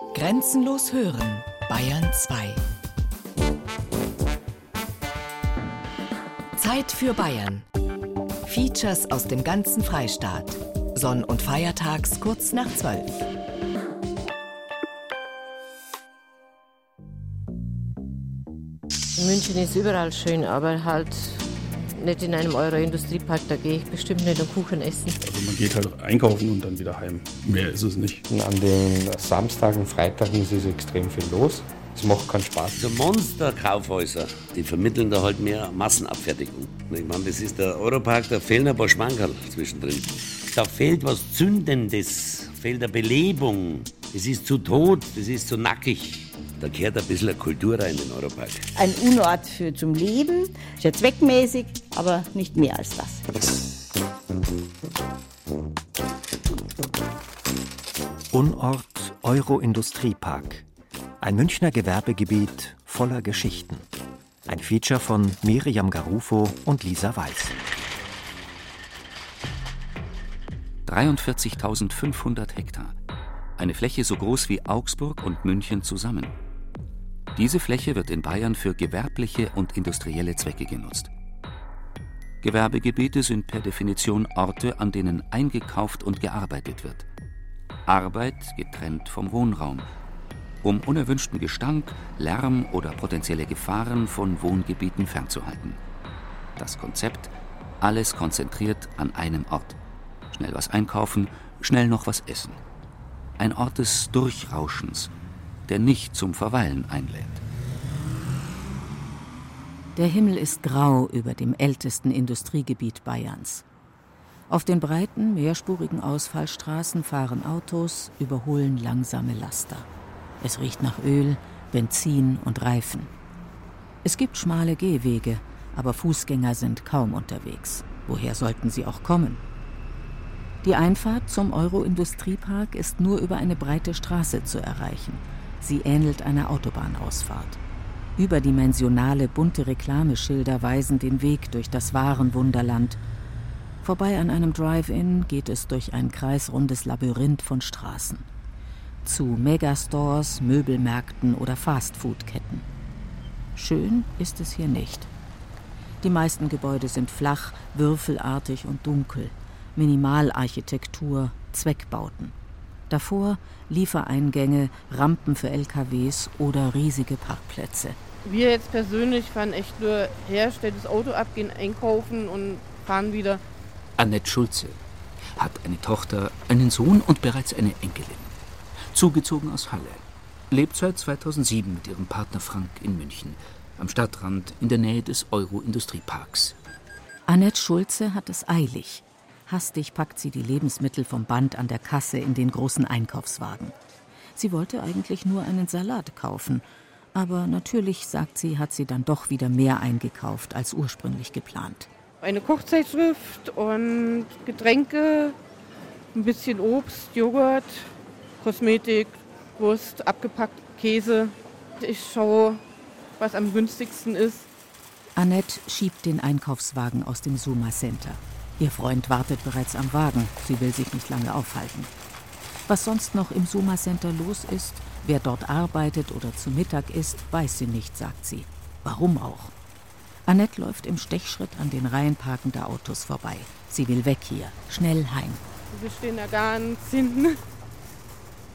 Grenzenlos hören, Bayern 2. Zeit für Bayern. Features aus dem ganzen Freistaat. Sonn- und Feiertags kurz nach 12. München ist überall schön, aber halt nicht in einem Euro-Industriepark. Da gehe ich bestimmt nicht einen Kuchen essen. Also man geht halt einkaufen und dann wieder heim. Mehr ist es nicht. Und an den Samstagen, Freitagen ist es extrem viel los. Es macht keinen Spaß. So Monster-Kaufhäuser, die vermitteln da halt mehr Massenabfertigung. Ich meine, das ist der Europark, da fehlen ein paar Schmankerl zwischendrin. Da fehlt was Zündendes, fehlt eine Belebung. Es ist zu tot, es ist zu nackig. Da kehrt ein bisschen eine Kultur rein in den Europark. Ein Unort für zum Leben, sehr zweckmäßig, aber nicht mehr als das. Unort Euro-Industriepark. Ein Münchner Gewerbegebiet voller Geschichten. Ein Feature von Miriam Garufo und Lisa Weiß. 43.500 Hektar. Eine Fläche so groß wie Augsburg und München zusammen. Diese Fläche wird in Bayern für gewerbliche und industrielle Zwecke genutzt. Gewerbegebiete sind per Definition Orte, an denen eingekauft und gearbeitet wird. Arbeit getrennt vom Wohnraum, um unerwünschten Gestank, Lärm oder potenzielle Gefahren von Wohngebieten fernzuhalten. Das Konzept, alles konzentriert an einem Ort. Schnell was einkaufen, schnell noch was essen. Ein Ort des Durchrauschens, der nicht zum Verweilen einlädt. Der Himmel ist grau über dem ältesten Industriegebiet Bayerns. Auf den breiten, mehrspurigen Ausfallstraßen fahren Autos, überholen langsame Laster. Es riecht nach Öl, Benzin und Reifen. Es gibt schmale Gehwege, aber Fußgänger sind kaum unterwegs. Woher sollten sie auch kommen? Die Einfahrt zum Euro-Industriepark ist nur über eine breite Straße zu erreichen. Sie ähnelt einer Autobahnausfahrt. Überdimensionale bunte Reklameschilder weisen den Weg durch das Warenwunderland. Vorbei an einem Drive-In geht es durch ein kreisrundes Labyrinth von Straßen. Zu Megastores, Möbelmärkten oder Fastfood-Ketten. Schön ist es hier nicht. Die meisten Gebäude sind flach, würfelartig und dunkel. Minimalarchitektur, Zweckbauten. Davor Liefereingänge, Rampen für LKWs oder riesige Parkplätze. Wir jetzt persönlich fahren echt nur her, stellen das Auto ab, gehen einkaufen und fahren wieder. Annette Schulze hat eine Tochter, einen Sohn und bereits eine Enkelin. Zugezogen aus Halle. Lebt seit 2007 mit ihrem Partner Frank in München, am Stadtrand in der Nähe des Euro-Industrieparks. Annette Schulze hat es eilig. Hastig packt sie die Lebensmittel vom Band an der Kasse in den großen Einkaufswagen. Sie wollte eigentlich nur einen Salat kaufen, aber natürlich, sagt sie, hat sie dann doch wieder mehr eingekauft als ursprünglich geplant. Eine Kochzeitschrift und Getränke, ein bisschen Obst, Joghurt, Kosmetik, Wurst, abgepackt, Käse. Ich schaue, was am günstigsten ist. Annette schiebt den Einkaufswagen aus dem Suma Center. Ihr Freund wartet bereits am Wagen. Sie will sich nicht lange aufhalten. Was sonst noch im Suma Center los ist, wer dort arbeitet oder zu Mittag isst, weiß sie nicht, sagt sie. Warum auch? Annette läuft im Stechschritt an den Reihen parkender Autos vorbei. Sie will weg hier, schnell heim. Wir stehen da ganz hinten.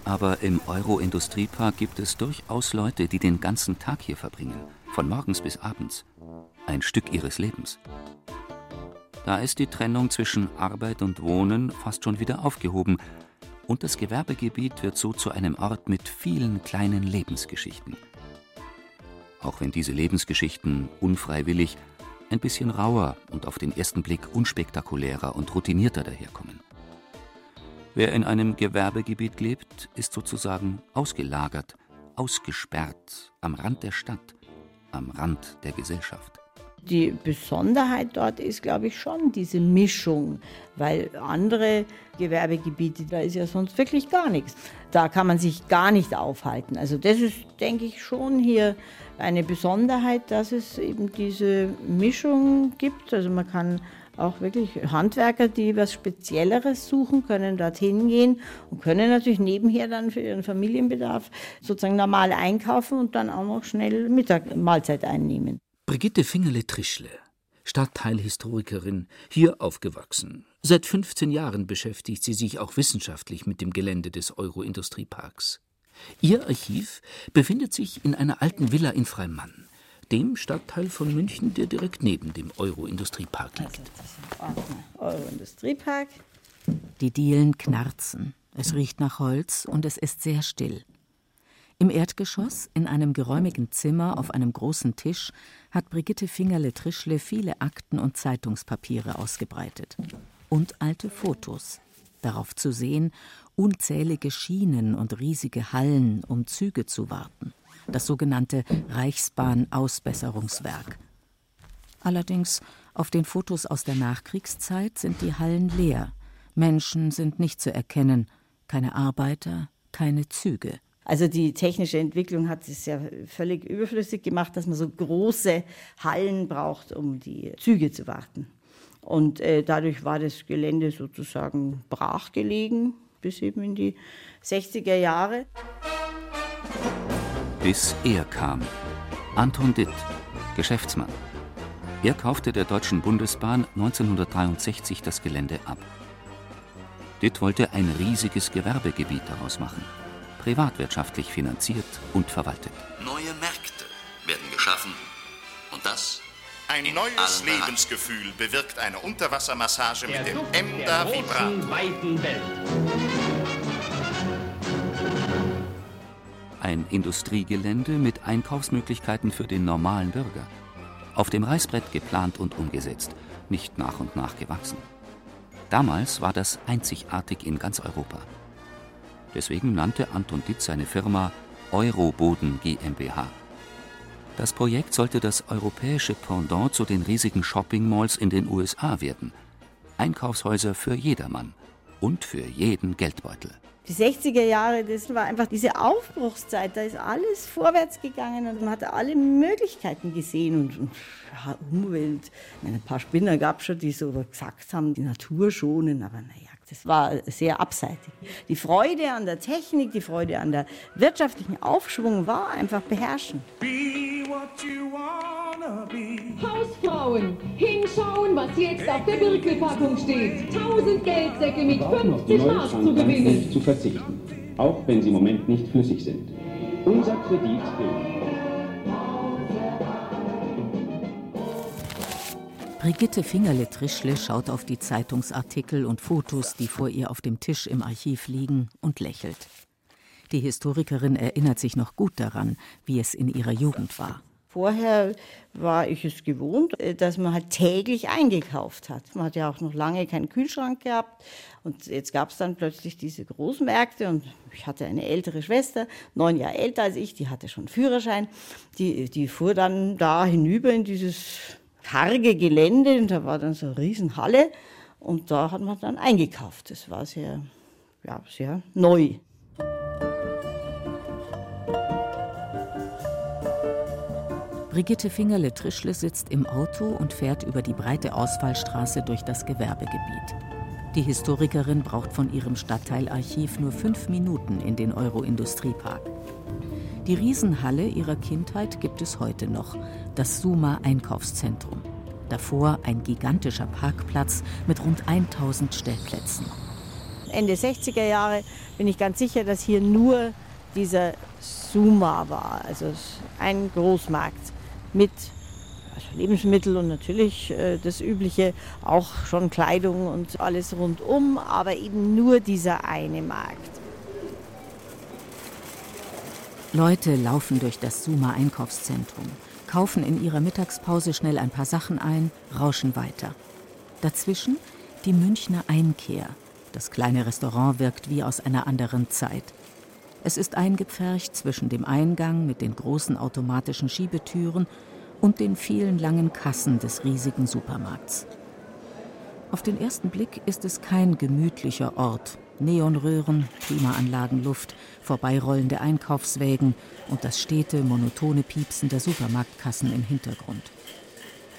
Aber im Euro-Industriepark gibt es durchaus Leute, die den ganzen Tag hier verbringen, von morgens bis abends. Ein Stück ihres Lebens. Da ist die Trennung zwischen Arbeit und Wohnen fast schon wieder aufgehoben und das Gewerbegebiet wird so zu einem Ort mit vielen kleinen Lebensgeschichten. Auch wenn diese Lebensgeschichten unfreiwillig ein bisschen rauer und auf den ersten Blick unspektakulärer und routinierter daherkommen. Wer in einem Gewerbegebiet lebt, ist sozusagen ausgelagert, ausgesperrt, am Rand der Stadt, am Rand der Gesellschaft. Die Besonderheit dort ist, glaube ich, schon diese Mischung, weil andere Gewerbegebiete, da ist ja sonst wirklich gar nichts. Da kann man sich gar nicht aufhalten. Also das ist, denke ich, schon hier eine Besonderheit, dass es eben diese Mischung gibt. Also man kann auch wirklich Handwerker, die was Spezielleres suchen, können dorthin gehen und können natürlich nebenher dann für ihren Familienbedarf sozusagen normal einkaufen und dann auch noch schnell Mittag Mahlzeit einnehmen. Brigitte Fingerle-Trischle, Stadtteilhistorikerin, hier aufgewachsen. Seit 15 Jahren beschäftigt sie sich auch wissenschaftlich mit dem Gelände des Euro-Industrieparks. Ihr Archiv befindet sich in einer alten Villa in Freimann, dem Stadtteil von München, der direkt neben dem Euro-Industriepark liegt. Euro-Industriepark. Die Dielen knarzen. Es riecht nach Holz und es ist sehr still. Im Erdgeschoss, in einem geräumigen Zimmer auf einem großen Tisch, hat Brigitte Fingerle-Trischle viele Akten und Zeitungspapiere ausgebreitet. Und alte Fotos. Darauf zu sehen unzählige Schienen und riesige Hallen, um Züge zu warten. Das sogenannte Reichsbahn-Ausbesserungswerk. Allerdings, auf den Fotos aus der Nachkriegszeit sind die Hallen leer. Menschen sind nicht zu erkennen, keine Arbeiter, keine Züge. Also die technische Entwicklung hat es ja völlig überflüssig gemacht, dass man so große Hallen braucht, um die Züge zu warten. Und äh, dadurch war das Gelände sozusagen brachgelegen bis eben in die 60er Jahre. Bis er kam. Anton Ditt, Geschäftsmann. Er kaufte der Deutschen Bundesbahn 1963 das Gelände ab. Ditt wollte ein riesiges Gewerbegebiet daraus machen privatwirtschaftlich finanziert und verwaltet. Neue Märkte werden geschaffen und das ein neues Lebensgefühl bewirkt eine Unterwassermassage mit dem Emder Vibrator. Ein Industriegelände mit Einkaufsmöglichkeiten für den normalen Bürger. Auf dem Reißbrett geplant und umgesetzt, nicht nach und nach gewachsen. Damals war das einzigartig in ganz Europa. Deswegen nannte Anton Ditt seine Firma Euroboden GmbH. Das Projekt sollte das europäische Pendant zu den riesigen Shopping-Malls in den USA werden. Einkaufshäuser für jedermann und für jeden Geldbeutel. Die 60er Jahre, das war einfach diese Aufbruchszeit. Da ist alles vorwärts gegangen und man hatte alle Möglichkeiten gesehen. Und, und Umwelt. Ein paar Spinner gab es schon, die so gesagt haben, die Natur schonen. Aber naja, das war sehr abseitig. Die Freude an der Technik, die Freude an der wirtschaftlichen Aufschwung war einfach beherrschend. Hausfrauen, hinschauen, was jetzt auf der Birkelpackung steht. Tausend Geldsäcke mit 50 Mark zu gewinnen. zu verzichten, auch wenn sie im Moment nicht flüssig sind. Unser Kredit gilt. Brigitte Fingerle-Trischle schaut auf die Zeitungsartikel und Fotos, die vor ihr auf dem Tisch im Archiv liegen, und lächelt. Die Historikerin erinnert sich noch gut daran, wie es in ihrer Jugend war. Vorher war ich es gewohnt, äh, dass man halt täglich eingekauft hat. Man hat ja auch noch lange keinen Kühlschrank gehabt. Und jetzt gab es dann plötzlich diese Großmärkte und ich hatte eine ältere Schwester, neun Jahre älter als ich, die hatte schon Führerschein. Die, die fuhr dann da hinüber in dieses karge Gelände und da war dann so eine Riesenhalle und da hat man dann eingekauft. Das war sehr, ja, sehr neu. Brigitte Fingerle-Trischle sitzt im Auto und fährt über die breite Ausfallstraße durch das Gewerbegebiet. Die Historikerin braucht von ihrem Stadtteilarchiv nur fünf Minuten in den Euro-Industriepark. Die Riesenhalle ihrer Kindheit gibt es heute noch, das Suma Einkaufszentrum. Davor ein gigantischer Parkplatz mit rund 1000 Stellplätzen. Ende 60er Jahre bin ich ganz sicher, dass hier nur dieser Suma war, also ein Großmarkt mit also Lebensmittel und natürlich äh, das Übliche, auch schon Kleidung und alles rundum, aber eben nur dieser eine Markt. Leute laufen durch das Suma Einkaufszentrum, kaufen in ihrer Mittagspause schnell ein paar Sachen ein, rauschen weiter. Dazwischen die Münchner Einkehr. Das kleine Restaurant wirkt wie aus einer anderen Zeit. Es ist eingepfercht zwischen dem Eingang mit den großen automatischen Schiebetüren und den vielen langen Kassen des riesigen Supermarkts. Auf den ersten Blick ist es kein gemütlicher Ort Neonröhren, Klimaanlagen, Luft, vorbeirollende Einkaufswägen und das stete, monotone Piepsen der Supermarktkassen im Hintergrund.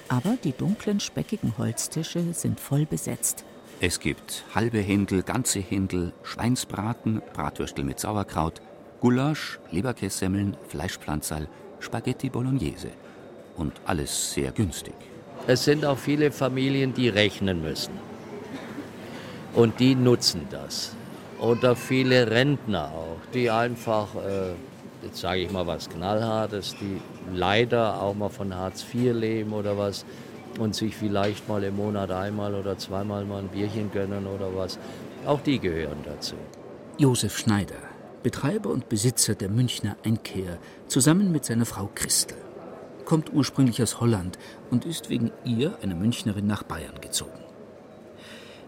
Aber die dunklen, speckigen Holztische sind voll besetzt. Es gibt halbe Händel, ganze Händel, Schweinsbraten, Bratwürstel mit Sauerkraut, Gulasch, Leberkässemmeln, Fleischpflanzerl, Spaghetti Bolognese. Und alles sehr günstig. Es sind auch viele Familien, die rechnen müssen. Und die nutzen das. Oder viele Rentner auch, die einfach, äh, jetzt sage ich mal was Knallhartes, die leider auch mal von Hartz IV leben oder was und sich vielleicht mal im Monat einmal oder zweimal mal ein Bierchen gönnen oder was. Auch die gehören dazu. Josef Schneider, Betreiber und Besitzer der Münchner Einkehr, zusammen mit seiner Frau Christel. Kommt ursprünglich aus Holland und ist wegen ihr, eine Münchnerin, nach Bayern gezogen.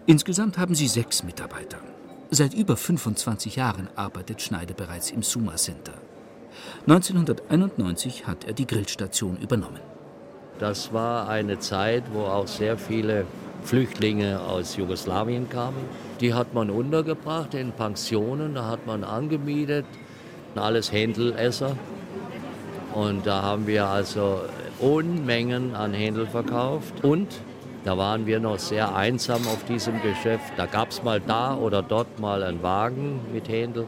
Insgesamt haben sie sechs Mitarbeiter. Seit über 25 Jahren arbeitet Schneider bereits im Suma Center. 1991 hat er die Grillstation übernommen. Das war eine Zeit, wo auch sehr viele Flüchtlinge aus Jugoslawien kamen. Die hat man untergebracht in Pensionen, da hat man angemietet, alles Händelesser. Und da haben wir also Unmengen an Händel verkauft. Und da waren wir noch sehr einsam auf diesem Geschäft. Da gab es mal da oder dort mal einen Wagen mit Händel.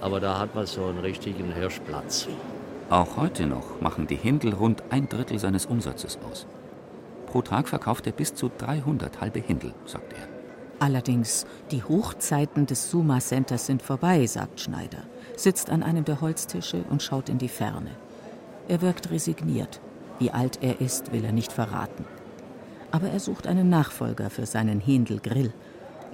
Aber da hat man so einen richtigen Hirschplatz. Auch heute noch machen die Händel rund ein Drittel seines Umsatzes aus. Pro Tag verkauft er bis zu 300 halbe Händel, sagt er. Allerdings, die Hochzeiten des Suma Centers sind vorbei, sagt Schneider, sitzt an einem der Holztische und schaut in die Ferne. Er wirkt resigniert. Wie alt er ist, will er nicht verraten. Aber er sucht einen Nachfolger für seinen Händel Grill.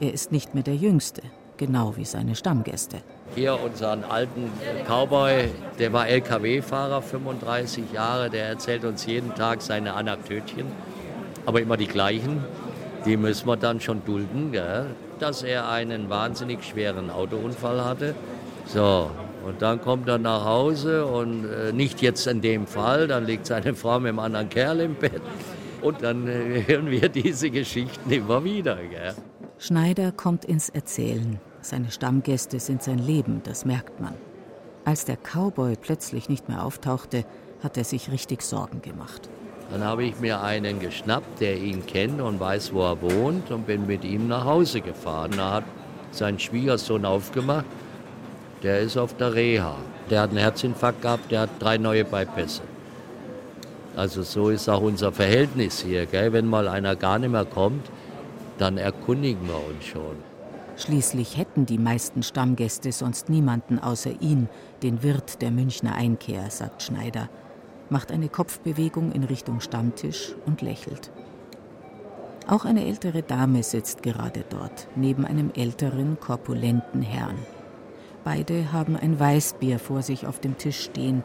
Er ist nicht mehr der Jüngste, genau wie seine Stammgäste. Hier unseren alten Cowboy, der war LKW-Fahrer, 35 Jahre, der erzählt uns jeden Tag seine Anekdötchen, aber immer die gleichen. Die müssen wir dann schon dulden, gell? dass er einen wahnsinnig schweren Autounfall hatte. So, und dann kommt er nach Hause und äh, nicht jetzt in dem Fall, dann liegt seine Frau mit einem anderen Kerl im Bett. Und dann äh, hören wir diese Geschichten immer wieder. Gell? Schneider kommt ins Erzählen. Seine Stammgäste sind sein Leben, das merkt man. Als der Cowboy plötzlich nicht mehr auftauchte, hat er sich richtig Sorgen gemacht. Dann habe ich mir einen geschnappt, der ihn kennt und weiß, wo er wohnt, und bin mit ihm nach Hause gefahren. Da hat sein Schwiegersohn aufgemacht der ist auf der Reha. Der hat einen Herzinfarkt gehabt, der hat drei neue Bypässe. Also so ist auch unser Verhältnis hier. Gell? Wenn mal einer gar nicht mehr kommt, dann erkundigen wir uns schon. Schließlich hätten die meisten Stammgäste sonst niemanden außer ihn, den Wirt der Münchner Einkehr, sagt Schneider, macht eine Kopfbewegung in Richtung Stammtisch und lächelt. Auch eine ältere Dame sitzt gerade dort, neben einem älteren, korpulenten Herrn. Beide haben ein Weißbier vor sich auf dem Tisch stehen.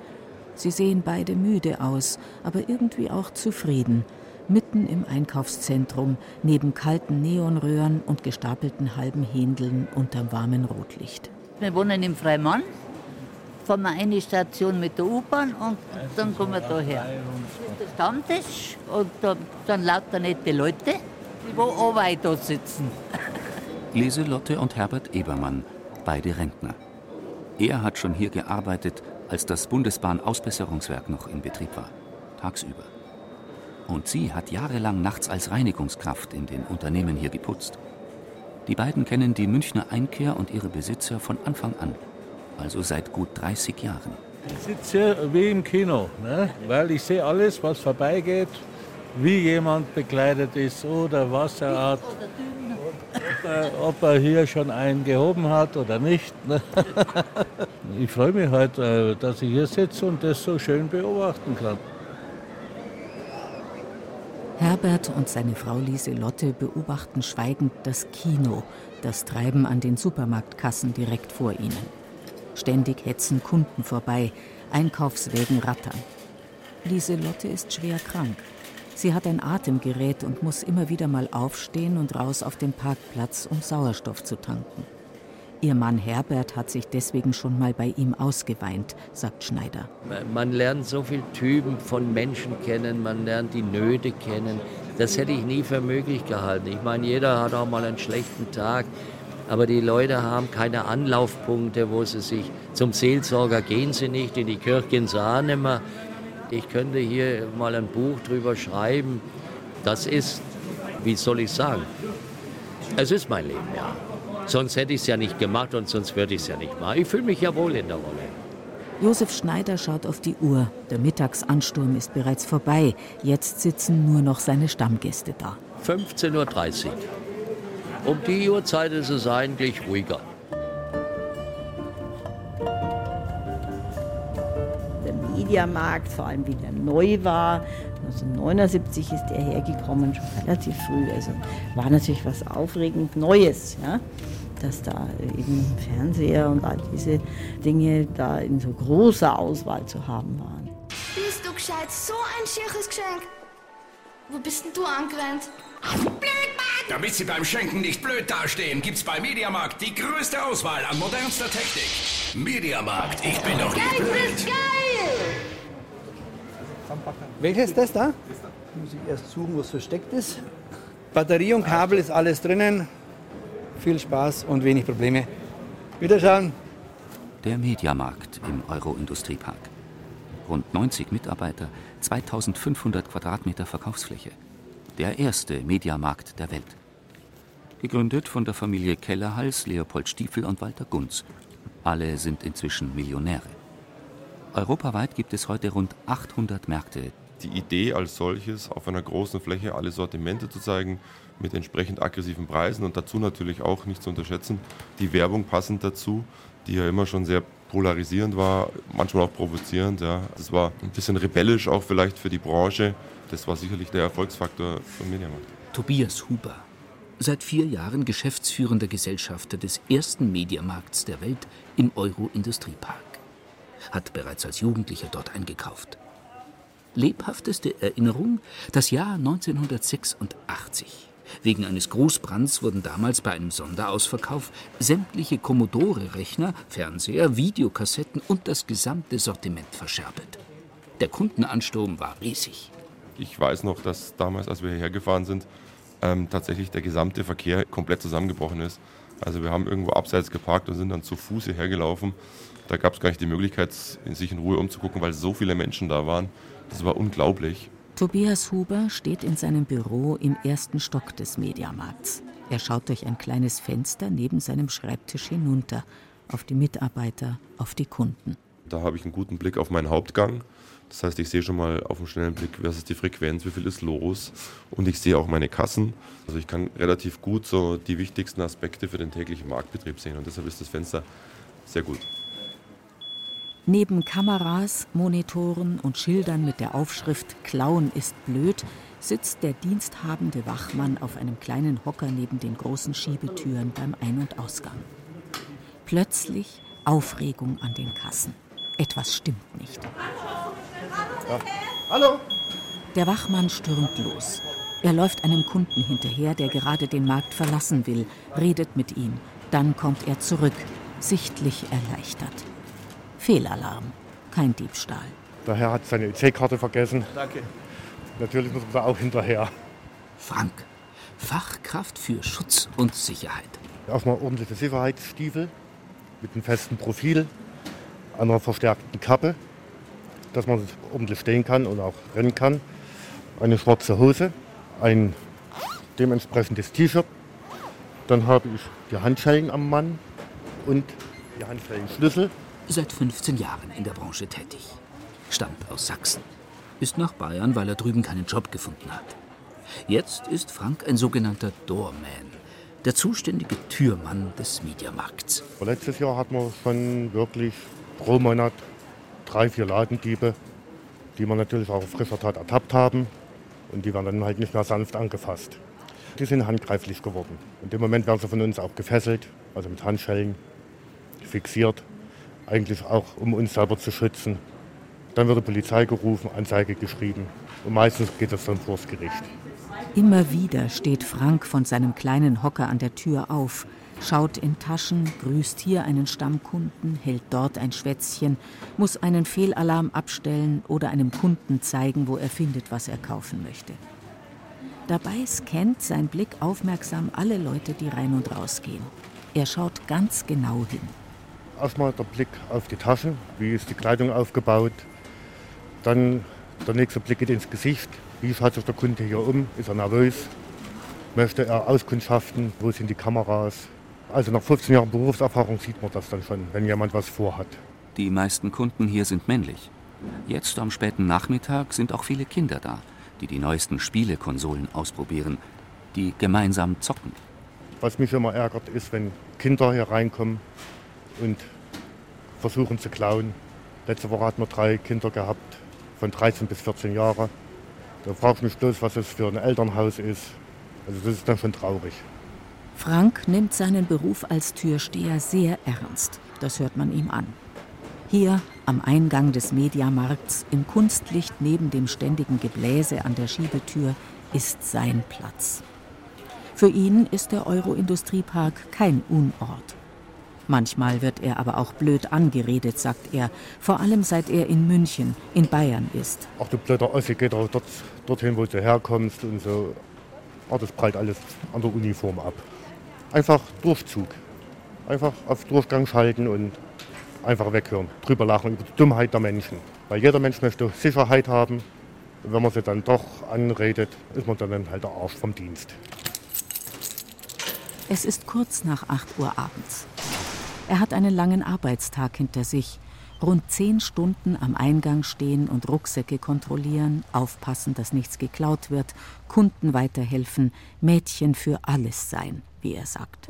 Sie sehen beide müde aus, aber irgendwie auch zufrieden. Mitten im Einkaufszentrum, neben kalten Neonröhren und gestapelten halben Händeln unterm warmen Rotlicht. Wir wohnen im Freimann, fahren wir eine Station mit der U-Bahn und dann kommen wir da her. Der Stammtisch und da, dann lauter nette Leute, die wo auch da sitzen. Lieselotte und Herbert Ebermann, beide Rentner. Er hat schon hier gearbeitet, als das Bundesbahn-Ausbesserungswerk noch in Betrieb war, tagsüber. Und sie hat jahrelang nachts als Reinigungskraft in den Unternehmen hier geputzt. Die beiden kennen die Münchner Einkehr und ihre Besitzer von Anfang an, also seit gut 30 Jahren. Ich sitze hier wie im Kino, ne? weil ich sehe alles, was vorbeigeht, wie jemand bekleidet ist oder was er hat ob er hier schon einen gehoben hat oder nicht. Ne? Ich freue mich halt, äh, dass ich hier sitze und das so schön beobachten kann. Herbert und seine Frau Lieselotte beobachten schweigend das Kino, das Treiben an den Supermarktkassen direkt vor ihnen. Ständig hetzen Kunden vorbei, Einkaufswägen rattern. Lieselotte ist schwer krank. Sie hat ein Atemgerät und muss immer wieder mal aufstehen und raus auf den Parkplatz, um Sauerstoff zu tanken. Ihr Mann Herbert hat sich deswegen schon mal bei ihm ausgeweint, sagt Schneider. Man lernt so viele Typen von Menschen kennen, man lernt die Nöte kennen. Das hätte ich nie für möglich gehalten. Ich meine, jeder hat auch mal einen schlechten Tag, aber die Leute haben keine Anlaufpunkte, wo sie sich zum Seelsorger gehen sie nicht, in die Kirche gehen sie auch nicht mehr. Ich könnte hier mal ein Buch drüber schreiben. Das ist, wie soll ich sagen, es ist mein Leben, ja. Sonst hätte ich es ja nicht gemacht und sonst würde ich es ja nicht machen. Ich fühle mich ja wohl in der Rolle. Josef Schneider schaut auf die Uhr. Der Mittagsansturm ist bereits vorbei. Jetzt sitzen nur noch seine Stammgäste da. 15.30 Uhr. Um die Uhrzeit ist es eigentlich ruhiger. Mediamarkt, vor allem wie der neu war, 1979 ist er hergekommen, schon relativ früh. Also war natürlich was aufregend Neues, ja? dass da eben Fernseher und all diese Dinge da in so großer Auswahl zu haben waren. Bist du gescheit? So ein schieres Geschenk. Wo bist denn du angerannt? Damit Sie beim Schenken nicht blöd dastehen, gibt's bei Mediamarkt die größte Auswahl an modernster Technik. Mediamarkt, ich bin doch nicht Geil, blöd. geil! Welches ist das da? Muss ich erst suchen, was versteckt ist. Batterie und Kabel ist alles drinnen. Viel Spaß und wenig Probleme. Wiederschauen. Der Mediamarkt im Euro-Industriepark. Rund 90 Mitarbeiter, 2500 Quadratmeter Verkaufsfläche. Der erste Mediamarkt der Welt. Gegründet von der Familie Kellerhals, Leopold Stiefel und Walter Gunz. Alle sind inzwischen Millionäre. Europaweit gibt es heute rund 800 Märkte. Die Idee als solches, auf einer großen Fläche alle Sortimente zu zeigen, mit entsprechend aggressiven Preisen und dazu natürlich auch nicht zu unterschätzen, die Werbung passend dazu, die ja immer schon sehr polarisierend war, manchmal auch provozierend. Ja. Das war ein bisschen rebellisch auch vielleicht für die Branche. Das war sicherlich der Erfolgsfaktor von Mediamarkt. Tobias Huber. Seit vier Jahren geschäftsführender Gesellschafter des ersten Mediamarkts der Welt im Euro-Industriepark. Hat bereits als Jugendlicher dort eingekauft. Lebhafteste Erinnerung das Jahr 1986. Wegen eines Großbrands wurden damals bei einem Sonderausverkauf sämtliche Commodore-Rechner, Fernseher, Videokassetten und das gesamte Sortiment verscherbelt. Der Kundenansturm war riesig. Ich weiß noch, dass damals, als wir hierher gefahren sind, ähm, tatsächlich der gesamte Verkehr komplett zusammengebrochen ist. Also wir haben irgendwo abseits geparkt und sind dann zu Fuß hierher gelaufen. Da gab es gar nicht die Möglichkeit, sich in Ruhe umzugucken, weil so viele Menschen da waren. Das war unglaublich. Tobias Huber steht in seinem Büro im ersten Stock des Mediamarkts. Er schaut durch ein kleines Fenster neben seinem Schreibtisch hinunter, auf die Mitarbeiter, auf die Kunden. Da habe ich einen guten Blick auf meinen Hauptgang. Das heißt, ich sehe schon mal auf einen schnellen Blick, was ist die Frequenz, wie viel ist los. Und ich sehe auch meine Kassen. Also ich kann relativ gut so die wichtigsten Aspekte für den täglichen Marktbetrieb sehen. Und deshalb ist das Fenster sehr gut. Neben Kameras, Monitoren und Schildern mit der Aufschrift Klauen ist blöd sitzt der diensthabende Wachmann auf einem kleinen Hocker neben den großen Schiebetüren beim Ein- und Ausgang. Plötzlich Aufregung an den Kassen. Etwas stimmt nicht. Ja. Hallo? Der Wachmann stürmt los. Er läuft einem Kunden hinterher, der gerade den Markt verlassen will, redet mit ihm. Dann kommt er zurück, sichtlich erleichtert. Fehlalarm, kein Diebstahl. Der Herr hat seine EC-Karte vergessen. Danke. Natürlich muss man da auch hinterher. Frank, Fachkraft für Schutz und Sicherheit. Erstmal ordentliche Sicherheitsstiefel mit einem festen Profil, einer verstärkten Kappe, dass man ordentlich stehen kann und auch rennen kann. Eine schwarze Hose, ein dementsprechendes T-Shirt. Dann habe ich die Handschellen am Mann und die Handschellenschlüssel. Seit 15 Jahren in der Branche tätig. Stammt aus Sachsen. Ist nach Bayern, weil er drüben keinen Job gefunden hat. Jetzt ist Frank ein sogenannter Doorman, der zuständige Türmann des Mediamarkts. Letztes Jahr hatten wir schon wirklich pro Monat drei, vier Ladendiebe, die wir natürlich auch auf frischer Tat ertappt haben. Und die werden dann halt nicht mehr sanft angefasst. Die sind handgreiflich geworden. In dem Moment werden sie von uns auch gefesselt, also mit Handschellen, fixiert. Eigentlich auch, um uns selber zu schützen. Dann wird die Polizei gerufen, Anzeige geschrieben. Und meistens geht es dann vors Gericht. Immer wieder steht Frank von seinem kleinen Hocker an der Tür auf, schaut in Taschen, grüßt hier einen Stammkunden, hält dort ein Schwätzchen, muss einen Fehlalarm abstellen oder einem Kunden zeigen, wo er findet, was er kaufen möchte. Dabei scannt sein Blick aufmerksam alle Leute, die rein und raus gehen. Er schaut ganz genau hin. Erstmal der Blick auf die Taschen, wie ist die Kleidung aufgebaut. Dann Der nächste Blick geht ins Gesicht. Wie schaut sich der Kunde hier um? Ist er nervös? Möchte er Auskundschaften? Wo sind die Kameras? Also nach 15 Jahren Berufserfahrung sieht man das dann schon, wenn jemand was vorhat. Die meisten Kunden hier sind männlich. Jetzt am späten Nachmittag sind auch viele Kinder da, die die neuesten Spielekonsolen ausprobieren, die gemeinsam zocken. Was mich immer ärgert, ist, wenn Kinder hier reinkommen und versuchen zu klauen. Letzte Woche hatten wir drei Kinder gehabt, von 13 bis 14 Jahre. Da frage ich mich bloß, was das für ein Elternhaus ist. Also das ist dann schon traurig. Frank nimmt seinen Beruf als Türsteher sehr ernst. Das hört man ihm an. Hier am Eingang des Mediamarkts im Kunstlicht neben dem ständigen Gebläse an der Schiebetür ist sein Platz. Für ihn ist der Euro-Industriepark kein Unort. Manchmal wird er aber auch blöd angeredet, sagt er, vor allem seit er in München, in Bayern ist. Ach du blöder Ossi, geh doch dort, dorthin, wo du herkommst und so. Ach, das prallt alles an der Uniform ab. Einfach Durchzug. Einfach auf Durchgang schalten und einfach weghören. Drüber lachen über die Dummheit der Menschen. Weil jeder Mensch möchte Sicherheit haben. Und wenn man sie dann doch anredet, ist man dann halt der Arsch vom Dienst. Es ist kurz nach 8 Uhr abends. Er hat einen langen Arbeitstag hinter sich. Rund zehn Stunden am Eingang stehen und Rucksäcke kontrollieren, aufpassen, dass nichts geklaut wird, Kunden weiterhelfen, Mädchen für alles sein, wie er sagt.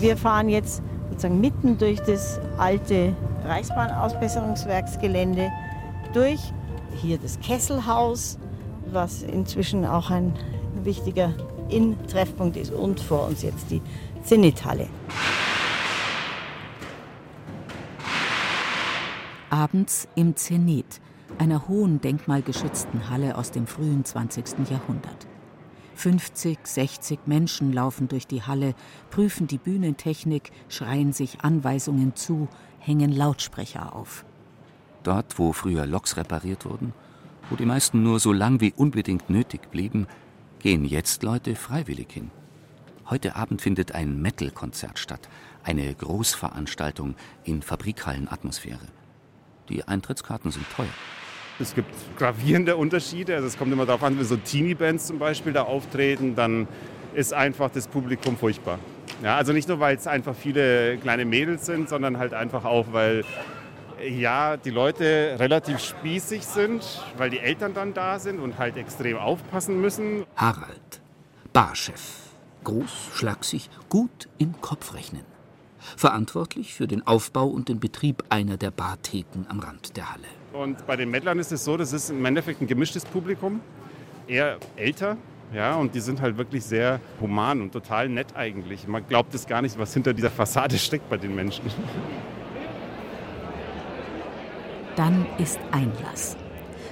Wir fahren jetzt sozusagen mitten durch das alte Reichsbahnausbesserungswerksgelände durch. Hier das Kesselhaus, was inzwischen auch ein wichtiger Innentreffpunkt ist und vor uns jetzt die Zenithalle. Abends im Zenit, einer hohen denkmalgeschützten Halle aus dem frühen 20. Jahrhundert. 50, 60 Menschen laufen durch die Halle, prüfen die Bühnentechnik, schreien sich Anweisungen zu, hängen Lautsprecher auf. Dort, wo früher Loks repariert wurden, wo die meisten nur so lang wie unbedingt nötig blieben, gehen jetzt Leute freiwillig hin. Heute Abend findet ein Metal-Konzert statt, eine Großveranstaltung in Fabrikhallenatmosphäre. Die Eintrittskarten sind teuer. Es gibt gravierende Unterschiede. Also es kommt immer darauf an, wenn so Teenie-Bands zum Beispiel da auftreten, dann ist einfach das Publikum furchtbar. Ja, also nicht nur, weil es einfach viele kleine Mädels sind, sondern halt einfach auch, weil ja, die Leute relativ spießig sind, weil die Eltern dann da sind und halt extrem aufpassen müssen. Harald, Barchef. Groß, schlaksig, gut im Kopf rechnen. Verantwortlich für den Aufbau und den Betrieb einer der Bartheken am Rand der Halle. Und bei den Mettlern ist es so, das ist im Endeffekt ein gemischtes Publikum, eher älter, ja, und die sind halt wirklich sehr human und total nett eigentlich. Man glaubt es gar nicht, was hinter dieser Fassade steckt bei den Menschen. Dann ist Einlass.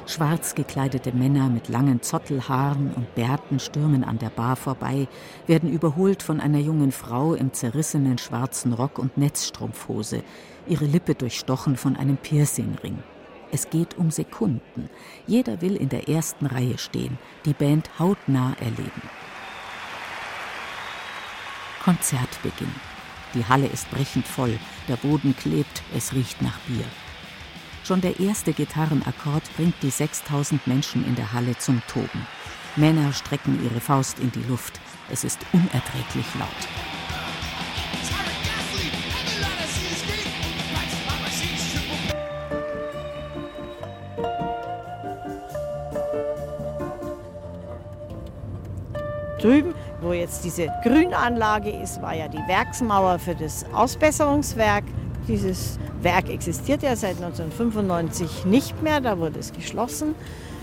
Schwarz gekleidete Männer mit langen Zottelhaaren und Bärten stürmen an der Bar vorbei, werden überholt von einer jungen Frau im zerrissenen schwarzen Rock und Netzstrumpfhose, ihre Lippe durchstochen von einem Piercingring. Es geht um Sekunden. Jeder will in der ersten Reihe stehen, die Band hautnah erleben. Konzertbeginn. Die Halle ist brechend voll, der Boden klebt, es riecht nach Bier. Schon der erste Gitarrenakkord bringt die 6000 Menschen in der Halle zum Toben. Männer strecken ihre Faust in die Luft. Es ist unerträglich laut. Drüben, wo jetzt diese Grünanlage ist, war ja die Werksmauer für das Ausbesserungswerk. Dieses Werk existiert ja seit 1995 nicht mehr, da wurde es geschlossen.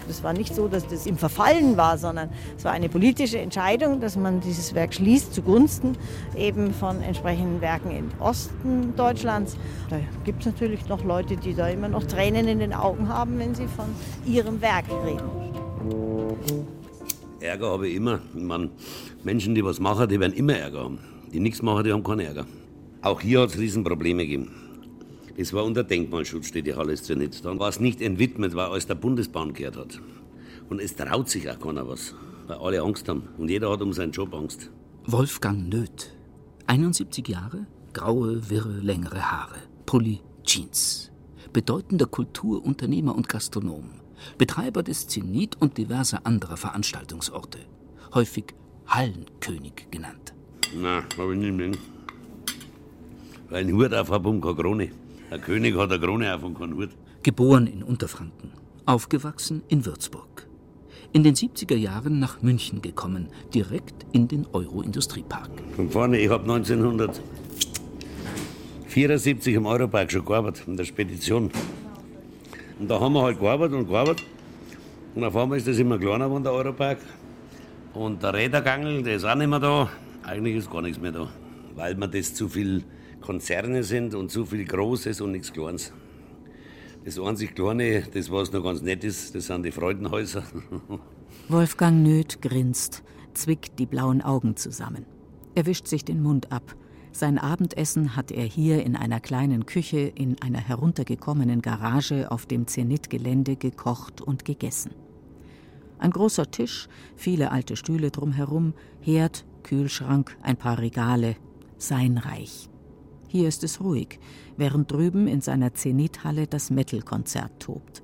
Es war nicht so, dass das im Verfallen war, sondern es war eine politische Entscheidung, dass man dieses Werk schließt zugunsten eben von entsprechenden Werken im Osten Deutschlands. Da gibt es natürlich noch Leute, die da immer noch Tränen in den Augen haben, wenn sie von ihrem Werk reden. Ärger habe ich immer. Meine, Menschen, die was machen, die werden immer Ärger haben. Die nichts machen, die haben keinen Ärger. Auch hier hat es Riesenprobleme gegeben. Das war unter Denkmalschutz, steht die Halle ist ja nicht. Dann war es nicht entwidmet, weil alles der Bundesbahn gehört hat. Und es traut sich auch keiner was, weil alle Angst haben. Und jeder hat um seinen Job Angst. Wolfgang Nöth, 71 Jahre, graue, wirre, längere Haare, Pulli, Jeans, bedeutender Kulturunternehmer und Gastronom, Betreiber des Zenit und diverser anderer Veranstaltungsorte, häufig Hallenkönig genannt. Nein, hab ich nicht mehr. Weil ein Hut auf habe und keine Krone. Ein König hat eine Krone auf und keinen Hut. Geboren in Unterfranken, aufgewachsen in Würzburg. In den 70er Jahren nach München gekommen, direkt in den Euro-Industriepark. Von vorne, ich habe 1974 im Europark schon gearbeitet, in der Spedition. Und da haben wir halt gearbeitet und gearbeitet. Und auf einmal ist das immer kleiner geworden, der Europark. Und der Rädergangel, der ist auch nicht mehr da. Eigentlich ist gar nichts mehr da. Weil mir das zu viel Konzerne sind und zu viel Großes und nichts Kleines. Das einzig Kleine, das was noch ganz nett ist, das sind die Freudenhäuser. Wolfgang Nöth grinst, zwickt die blauen Augen zusammen. Er wischt sich den Mund ab. Sein Abendessen hat er hier in einer kleinen Küche in einer heruntergekommenen Garage auf dem Zenit-Gelände gekocht und gegessen. Ein großer Tisch, viele alte Stühle drumherum, Herd, Kühlschrank, ein paar Regale. Sein Reich. Hier ist es ruhig, während drüben in seiner Zenithalle das Metal-Konzert tobt.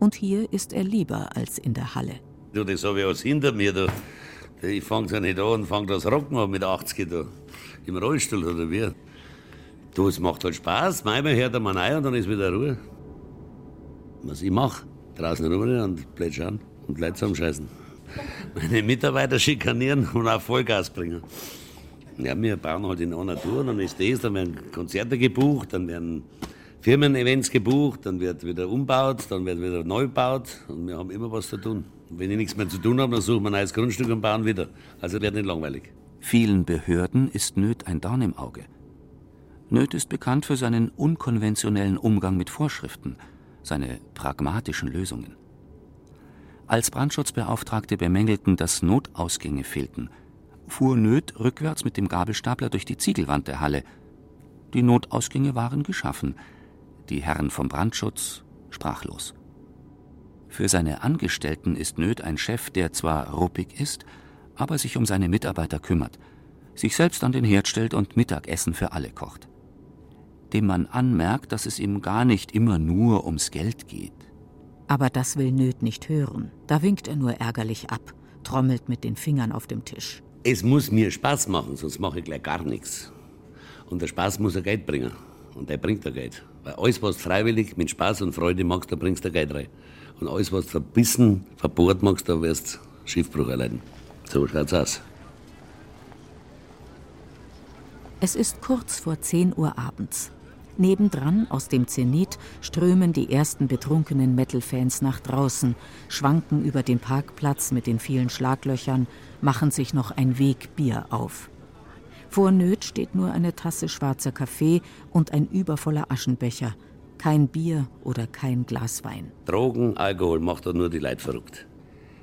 Und hier ist er lieber als in der Halle. Du, das habe ich alles hinter mir. Da. Ich fange ja nicht an und fange das Rocken an mit 80 da. Im Rollstuhl oder wie. Du, es macht halt Spaß. Manchmal hört er mal rein und dann ist wieder Ruhe. Was ich mache, draußen rum und plätschern und Leute zusammenscheißen. Meine Mitarbeiter schikanieren und auf Vollgas bringen. Ja, wir bauen halt in einer Tour, dann ist das, dann werden Konzerte gebucht, dann werden Firmen-Events gebucht, dann wird wieder umbaut, dann wird wieder neu gebaut und wir haben immer was zu tun. Wenn ich nichts mehr zu tun habe, dann suchen wir ein neues Grundstück und bauen wieder. Also wird nicht langweilig. Vielen Behörden ist Nöth ein Dorn im Auge. Nöth ist bekannt für seinen unkonventionellen Umgang mit Vorschriften, seine pragmatischen Lösungen. Als Brandschutzbeauftragte bemängelten, dass Notausgänge fehlten, fuhr Nöth rückwärts mit dem Gabelstapler durch die Ziegelwand der Halle. Die Notausgänge waren geschaffen, die Herren vom Brandschutz sprachlos. Für seine Angestellten ist Nöth ein Chef, der zwar ruppig ist, aber sich um seine Mitarbeiter kümmert, sich selbst an den Herd stellt und Mittagessen für alle kocht. Dem man anmerkt, dass es ihm gar nicht immer nur ums Geld geht. Aber das will Nöth nicht hören. Da winkt er nur ärgerlich ab, trommelt mit den Fingern auf dem Tisch. Es muss mir Spaß machen, sonst mache ich gleich gar nichts. Und der Spaß muss er Geld bringen. Und der bringt er Geld. Weil alles, was freiwillig mit Spaß und Freude machst, da bringst du Geld rein. Und alles, was verbissen, verbohrt machst, da wirst du Schiffbruch erleiden. So schaut's aus. Es ist kurz vor 10 Uhr abends. Nebendran, aus dem Zenit, strömen die ersten betrunkenen Metal-Fans nach draußen, schwanken über den Parkplatz mit den vielen Schlaglöchern, machen sich noch ein Weg Bier auf. Vor Nöth steht nur eine Tasse schwarzer Kaffee und ein übervoller Aschenbecher. Kein Bier oder kein Glas Wein. Drogen, Alkohol macht doch nur die Leute verrückt.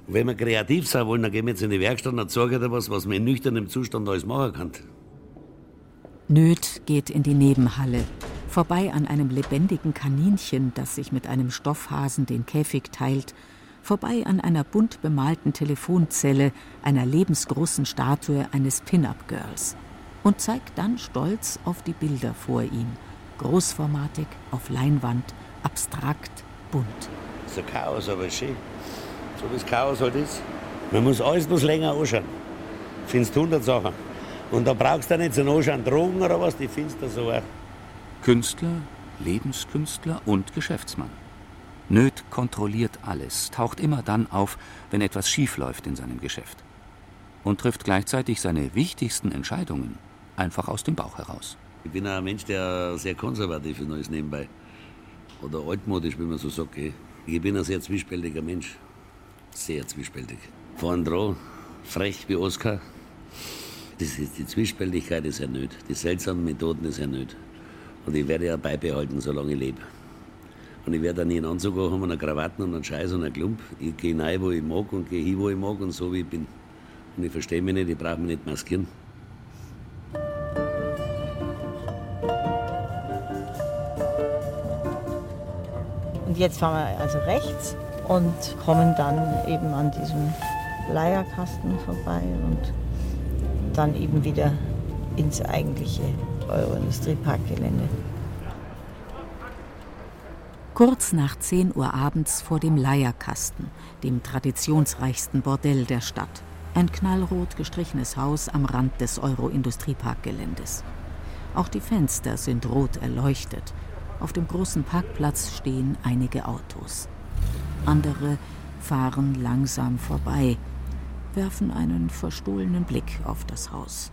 Und wenn wir kreativ sein wollen, dann gehen wir jetzt in die Werkstatt und dann zeige ich dir was, was man in nüchternem Zustand alles machen kann. Nöth geht in die Nebenhalle, vorbei an einem lebendigen Kaninchen, das sich mit einem Stoffhasen den Käfig teilt, vorbei an einer bunt bemalten Telefonzelle, einer lebensgroßen Statue eines Pin-up-Girls und zeigt dann stolz auf die Bilder vor ihm, großformatig, auf Leinwand, abstrakt, bunt. So Chaos, aber schön. So wie das Chaos halt ist. Man muss alles bloß länger anschauen. Findest hundert Sachen. Und da brauchst du nicht so anschauen, Drogen oder was, die findest du so auch. Künstler, Lebenskünstler und Geschäftsmann. Nöth kontrolliert alles, taucht immer dann auf, wenn etwas schiefläuft in seinem Geschäft. Und trifft gleichzeitig seine wichtigsten Entscheidungen einfach aus dem Bauch heraus. Ich bin ein Mensch, der sehr konservativ ist, nebenbei. Oder altmodisch, wie man so sagt. Ich bin ein sehr zwiespältiger Mensch. Sehr zwiespältig. Vorn dran, frech wie Oskar. Die Zwiespältigkeit ist ja nicht. Die seltsamen Methoden ist ja nicht. Und ich werde ja beibehalten, solange ich lebe. Und ich werde dann nie einen Anzug haben und eine Krawatten und einen Scheiß und einen Klump. Ich gehe rein, wo ich mag und gehe hin, wo ich mag und so wie ich bin. Und ich verstehe mich nicht, ich brauche mich nicht maskieren. Und jetzt fahren wir also rechts und kommen dann eben an diesem Leierkasten vorbei und dann eben wieder ins eigentliche Euro-Industrieparkgelände. Kurz nach 10 Uhr abends vor dem Leierkasten, dem traditionsreichsten Bordell der Stadt. Ein knallrot gestrichenes Haus am Rand des Euro-Industriepark-Geländes. Auch die Fenster sind rot erleuchtet. Auf dem großen Parkplatz stehen einige Autos. Andere fahren langsam vorbei, werfen einen verstohlenen Blick auf das Haus.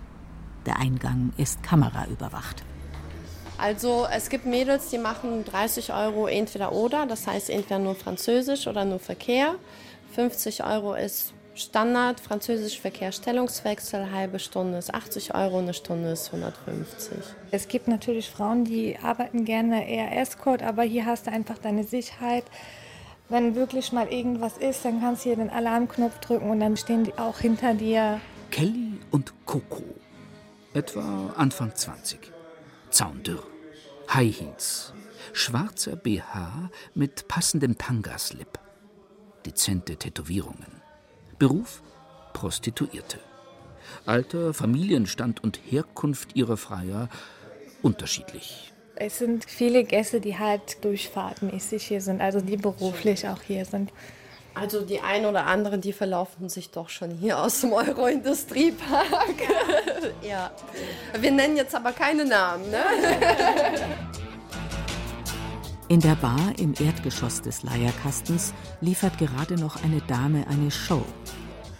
Der Eingang ist kameraüberwacht. Also es gibt Mädels, die machen 30 Euro entweder oder, das heißt entweder nur Französisch oder nur Verkehr. 50 Euro ist Standard, Französisch Verkehr, Stellungswechsel, halbe Stunde ist 80 Euro, eine Stunde ist 150. Es gibt natürlich Frauen, die arbeiten gerne eher Escort, aber hier hast du einfach deine Sicherheit. Wenn wirklich mal irgendwas ist, dann kannst du hier den Alarmknopf drücken und dann stehen die auch hinter dir. Kelly und Coco, etwa Anfang 20. Zaundürr, High Heels, schwarzer BH mit passendem Tangaslip, dezente Tätowierungen. Beruf Prostituierte. Alter, Familienstand und Herkunft ihrer Freier unterschiedlich. Es sind viele Gäste, die halt durchfahrtmäßig hier sind, also die beruflich auch hier sind. Also die ein oder anderen, die verlaufen sich doch schon hier aus dem Euro-Industriepark. ja. Wir nennen jetzt aber keine Namen, ne? In der Bar im Erdgeschoss des Leierkastens liefert gerade noch eine Dame eine Show.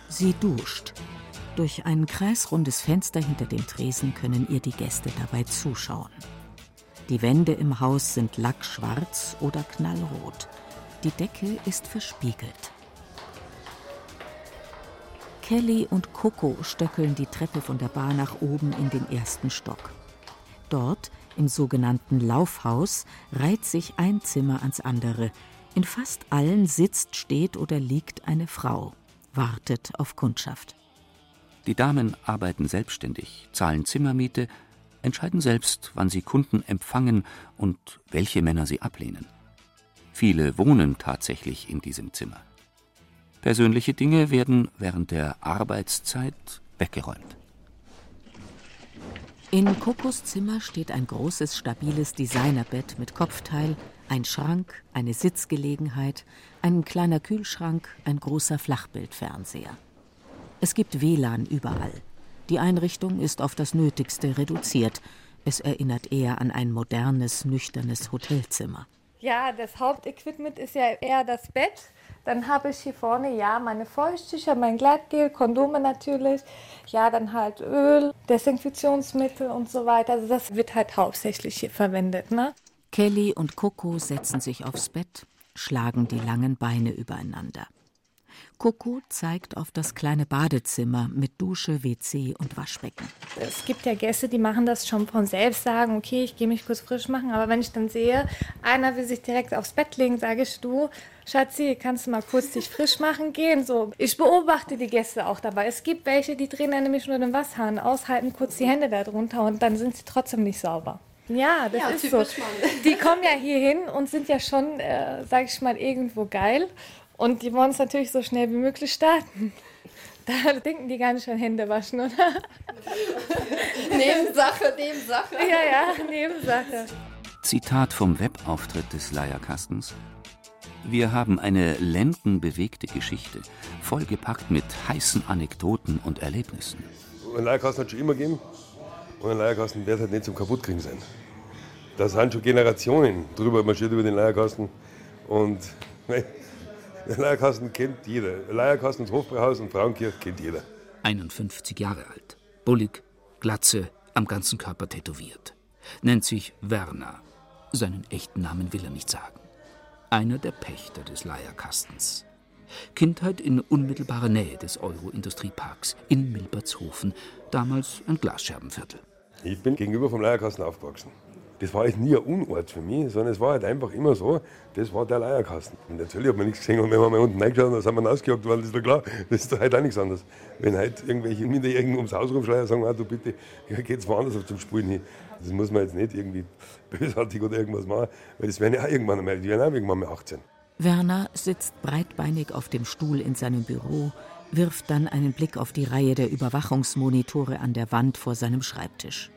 Sie duscht. Durch ein kreisrundes Fenster hinter dem Tresen können ihr die Gäste dabei zuschauen. Die Wände im Haus sind lackschwarz oder knallrot. Die Decke ist verspiegelt. Kelly und Coco stöckeln die Treppe von der Bar nach oben in den ersten Stock. Dort im sogenannten Laufhaus reiht sich ein Zimmer ans andere. In fast allen sitzt, steht oder liegt eine Frau, wartet auf Kundschaft. Die Damen arbeiten selbstständig, zahlen Zimmermiete, entscheiden selbst, wann sie Kunden empfangen und welche Männer sie ablehnen. Viele wohnen tatsächlich in diesem Zimmer. Persönliche Dinge werden während der Arbeitszeit weggeräumt. In Kokos Zimmer steht ein großes, stabiles Designerbett mit Kopfteil, ein Schrank, eine Sitzgelegenheit, ein kleiner Kühlschrank, ein großer Flachbildfernseher. Es gibt WLAN überall. Die Einrichtung ist auf das Nötigste reduziert. Es erinnert eher an ein modernes, nüchternes Hotelzimmer. Ja, das Hauptequipment ist ja eher das Bett. Dann habe ich hier vorne ja meine Feuchttücher, mein Gleitgel, Kondome natürlich. Ja, dann halt Öl, Desinfektionsmittel und so weiter. Also das wird halt hauptsächlich hier verwendet. Ne? Kelly und Coco setzen sich aufs Bett, schlagen die langen Beine übereinander. Coco zeigt auf das kleine Badezimmer mit Dusche, WC und Waschbecken. Es gibt ja Gäste, die machen das schon von selbst, sagen, okay, ich gehe mich kurz frisch machen. Aber wenn ich dann sehe, einer will sich direkt aufs Bett legen, sage ich, du, Schatzi, kannst du mal kurz dich frisch machen gehen? So, ich beobachte die Gäste auch dabei. Es gibt welche, die drehen dann nämlich nur den Wasserhahn aus, halten kurz die Hände da drunter und dann sind sie trotzdem nicht sauber. Ja, das Ja, ist so. Mann. Die kommen ja hier hin und sind ja schon, äh, sag ich mal, irgendwo geil. Und die wollen es natürlich so schnell wie möglich starten. Da denken die gar nicht an Hände waschen, oder? Nebensache, Nebensache. Ja, ja, Nebensache. Zitat vom Webauftritt des Leierkastens. Wir haben eine lendenbewegte Geschichte, vollgepackt mit heißen Anekdoten und Erlebnissen. Ein Leierkasten hat schon immer gegeben und ein Leierkasten wird halt nicht zum Kaputtkriegen sein. Da sind schon Generationen drüber marschiert über den Leierkasten und Leierkasten kennt jeder. Leierkasten, das Hofbräuhaus und Frauenkirche kennt jeder. 51 Jahre alt, bullig, Glatze, am ganzen Körper tätowiert. Nennt sich Werner. Seinen echten Namen will er nicht sagen. Einer der Pächter des Leierkastens. Kindheit in unmittelbarer Nähe des Euro-Industrieparks in Milbertshofen, damals ein Glasscherbenviertel. Ich bin gegenüber vom Leierkasten aufgewachsen. Das war jetzt nie ein Unort für mich, sondern es war halt einfach immer so, das war der Leierkasten. Und natürlich hat man nichts gesehen und wenn wir mal unten reingeschaut dann sind wir rausgejagt worden, das ist doch klar. Das ist doch heute auch nichts anderes. Wenn heute irgendwelche Minderjährigen ums Haus rumschreien sagen, ah, du bitte, geht's woanders auf zum Spulen hin. Das muss man jetzt nicht irgendwie bösartig oder irgendwas machen, weil das werden ja auch irgendwann einmal, die werden auch irgendwann mal 18. Werner sitzt breitbeinig auf dem Stuhl in seinem Büro, wirft dann einen Blick auf die Reihe der Überwachungsmonitore an der Wand vor seinem Schreibtisch.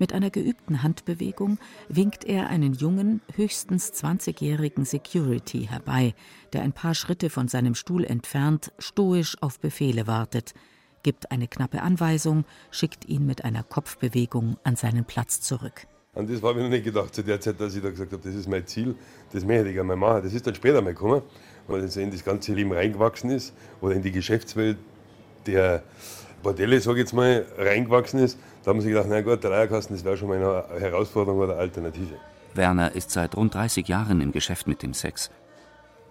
Mit einer geübten Handbewegung winkt er einen jungen, höchstens 20-jährigen Security herbei, der ein paar Schritte von seinem Stuhl entfernt stoisch auf Befehle wartet, gibt eine knappe Anweisung, schickt ihn mit einer Kopfbewegung an seinen Platz zurück. An das habe ich noch nicht gedacht zu der Zeit, dass ich da gesagt habe, das ist mein Ziel, das möchte ich gerne mal machen. Das ist dann später mal gekommen, weil es in das ganze Leben reingewachsen ist oder in die Geschäftswelt der Bordelle, sage ich jetzt mal, reingewachsen ist. Da haben sie gedacht, na gut, der Leierkasten, das wäre schon mal eine Herausforderung oder eine Alternative. Werner ist seit rund 30 Jahren im Geschäft mit dem Sex.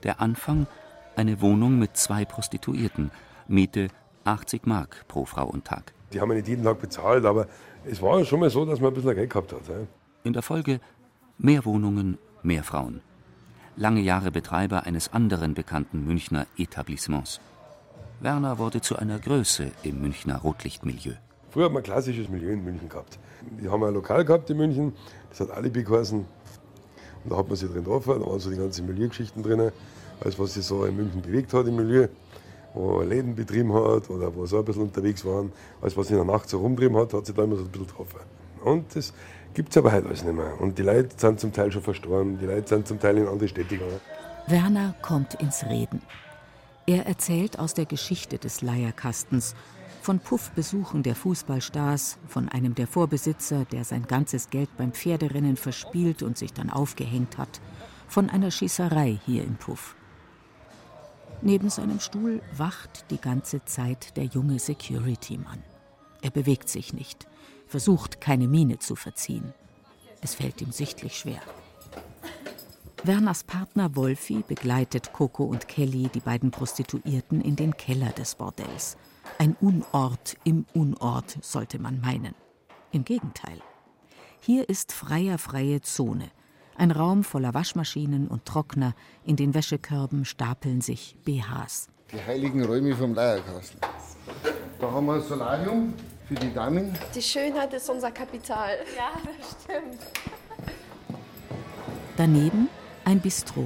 Der Anfang eine Wohnung mit zwei Prostituierten, Miete 80 Mark pro Frau und Tag. Die haben wir nicht jeden Tag bezahlt, aber es war schon mal so, dass man ein bisschen Geld gehabt hat. In der Folge mehr Wohnungen, mehr Frauen. Lange Jahre Betreiber eines anderen bekannten Münchner Etablissements. Werner wurde zu einer Größe im Münchner Rotlichtmilieu. Früher hat man ein klassisches Milieu in München gehabt. Die haben ein Lokal gehabt in München, das hat Alibi geheißen. Und da hat man sich drin getroffen, da waren so die ganzen Milieugeschichten drin, alles was sich so in München bewegt hat im Milieu. Wo Läden betrieben hat oder wo so ein bisschen unterwegs waren, alles was sich in der Nacht so rumtrieben hat, hat sich da immer so ein bisschen getroffen. Und das gibt es aber heute alles nicht mehr. Und die Leute sind zum Teil schon verstorben, die Leute sind zum Teil in andere Städte gegangen. Werner kommt ins Reden. Er erzählt aus der Geschichte des Leierkastens, von Puffbesuchen der Fußballstars, von einem der Vorbesitzer, der sein ganzes Geld beim Pferderennen verspielt und sich dann aufgehängt hat, von einer Schießerei hier im Puff. Neben seinem Stuhl wacht die ganze Zeit der junge Security-Mann. Er bewegt sich nicht, versucht keine Miene zu verziehen. Es fällt ihm sichtlich schwer. Werners Partner Wolfi begleitet Coco und Kelly, die beiden Prostituierten, in den Keller des Bordells. Ein Unort im Unort, sollte man meinen. Im Gegenteil. Hier ist freier freie Zone. Ein Raum voller Waschmaschinen und Trockner. In den Wäschekörben stapeln sich BHs. Die heiligen Räume vom Leierkasten. Da haben wir ein Solarium für die Damen. Die Schönheit ist unser Kapital. Ja, das stimmt. Daneben ein Bistro,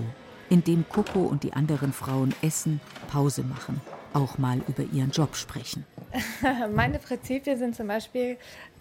in dem Coco und die anderen Frauen essen, Pause machen, auch mal über ihren Job sprechen. meine Prinzipien sind zum Beispiel,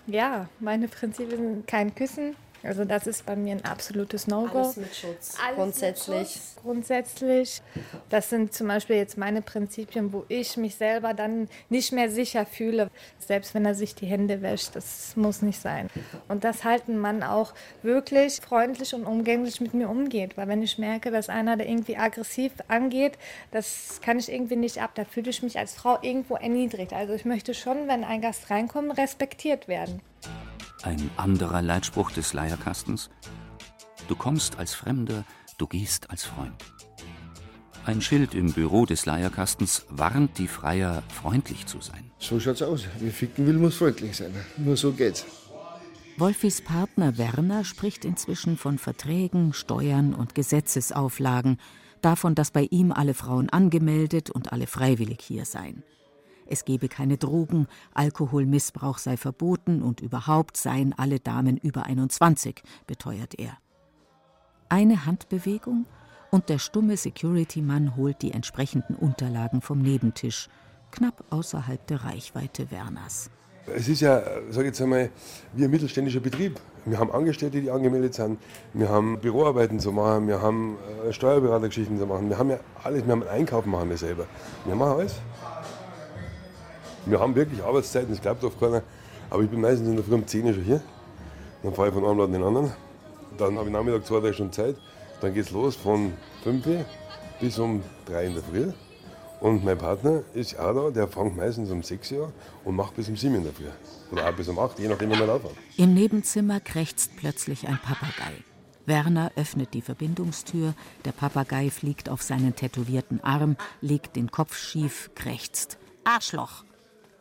ja, meine Prinzipien sind kein Küssen. Also das ist bei mir ein absolutes No-Go. Alles mit Schutz, Alles grundsätzlich. Mit Schutz, grundsätzlich. Das sind zum Beispiel jetzt meine Prinzipien, wo ich mich selber dann nicht mehr sicher fühle. Selbst wenn er sich die Hände wäscht, das muss nicht sein. Und dass halt ein Mann auch wirklich freundlich und umgänglich mit mir umgeht. Weil wenn ich merke, dass einer da irgendwie aggressiv angeht, das kann ich irgendwie nicht ab. Da fühle ich mich als Frau irgendwo erniedrigt. Also ich möchte schon, wenn ein Gast reinkommt, respektiert werden. Ein anderer Leitspruch des Leierkastens? Du kommst als Fremder, du gehst als Freund. Ein Schild im Büro des Leierkastens warnt die Freier, freundlich zu sein. So schaut's aus. Wer ficken will, muss freundlich sein. Nur so geht's. Wolfis Partner Werner spricht inzwischen von Verträgen, Steuern und Gesetzesauflagen, davon, dass bei ihm alle Frauen angemeldet und alle freiwillig hier seien. Es gebe keine Drogen, Alkoholmissbrauch sei verboten und überhaupt seien alle Damen über 21, beteuert er. Eine Handbewegung und der stumme Security-Mann holt die entsprechenden Unterlagen vom Nebentisch, knapp außerhalb der Reichweite Werners. Es ist ja, sage ich jetzt einmal, wie ein mittelständischer Betrieb. Wir haben Angestellte, die angemeldet sind. Wir haben Büroarbeiten zu machen. Wir haben äh, Steuerberatergeschichten zu machen. Wir haben ja alles. Wir haben Einkauf machen wir selber. Wir machen alles. Wir haben wirklich Arbeitszeiten, das glaubt oft keiner. Aber ich bin meistens in der Früh um 10 Uhr schon hier. Dann fahre ich von einem Laden in den anderen. Dann habe ich Nachmittag zwei, drei Stunden Zeit. Dann geht es los von 5 Uhr bis um 3 in der Früh. Und mein Partner ist auch da, der fängt meistens um 6 Uhr und macht bis um 7 in der Früh. Oder auch bis um 8, je nachdem, wann wir laufen. Im Nebenzimmer krächzt plötzlich ein Papagei. Werner öffnet die Verbindungstür, der Papagei fliegt auf seinen tätowierten Arm, legt den Kopf schief, krächzt. Arschloch!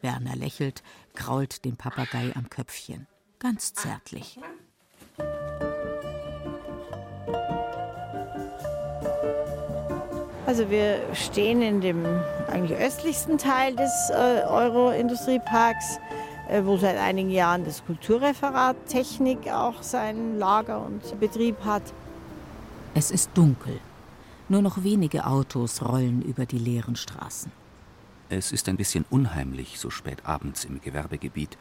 Werner lächelt, krault den Papagei am Köpfchen. Ganz zärtlich. Also wir stehen in dem eigentlich östlichsten Teil des äh, Euro-Industrieparks, äh, wo seit einigen Jahren das Kulturreferat Technik auch sein Lager und Betrieb hat. Es ist dunkel. Nur noch wenige Autos rollen über die leeren Straßen. Es ist ein bisschen unheimlich, so spät abends im Gewerbegebiet.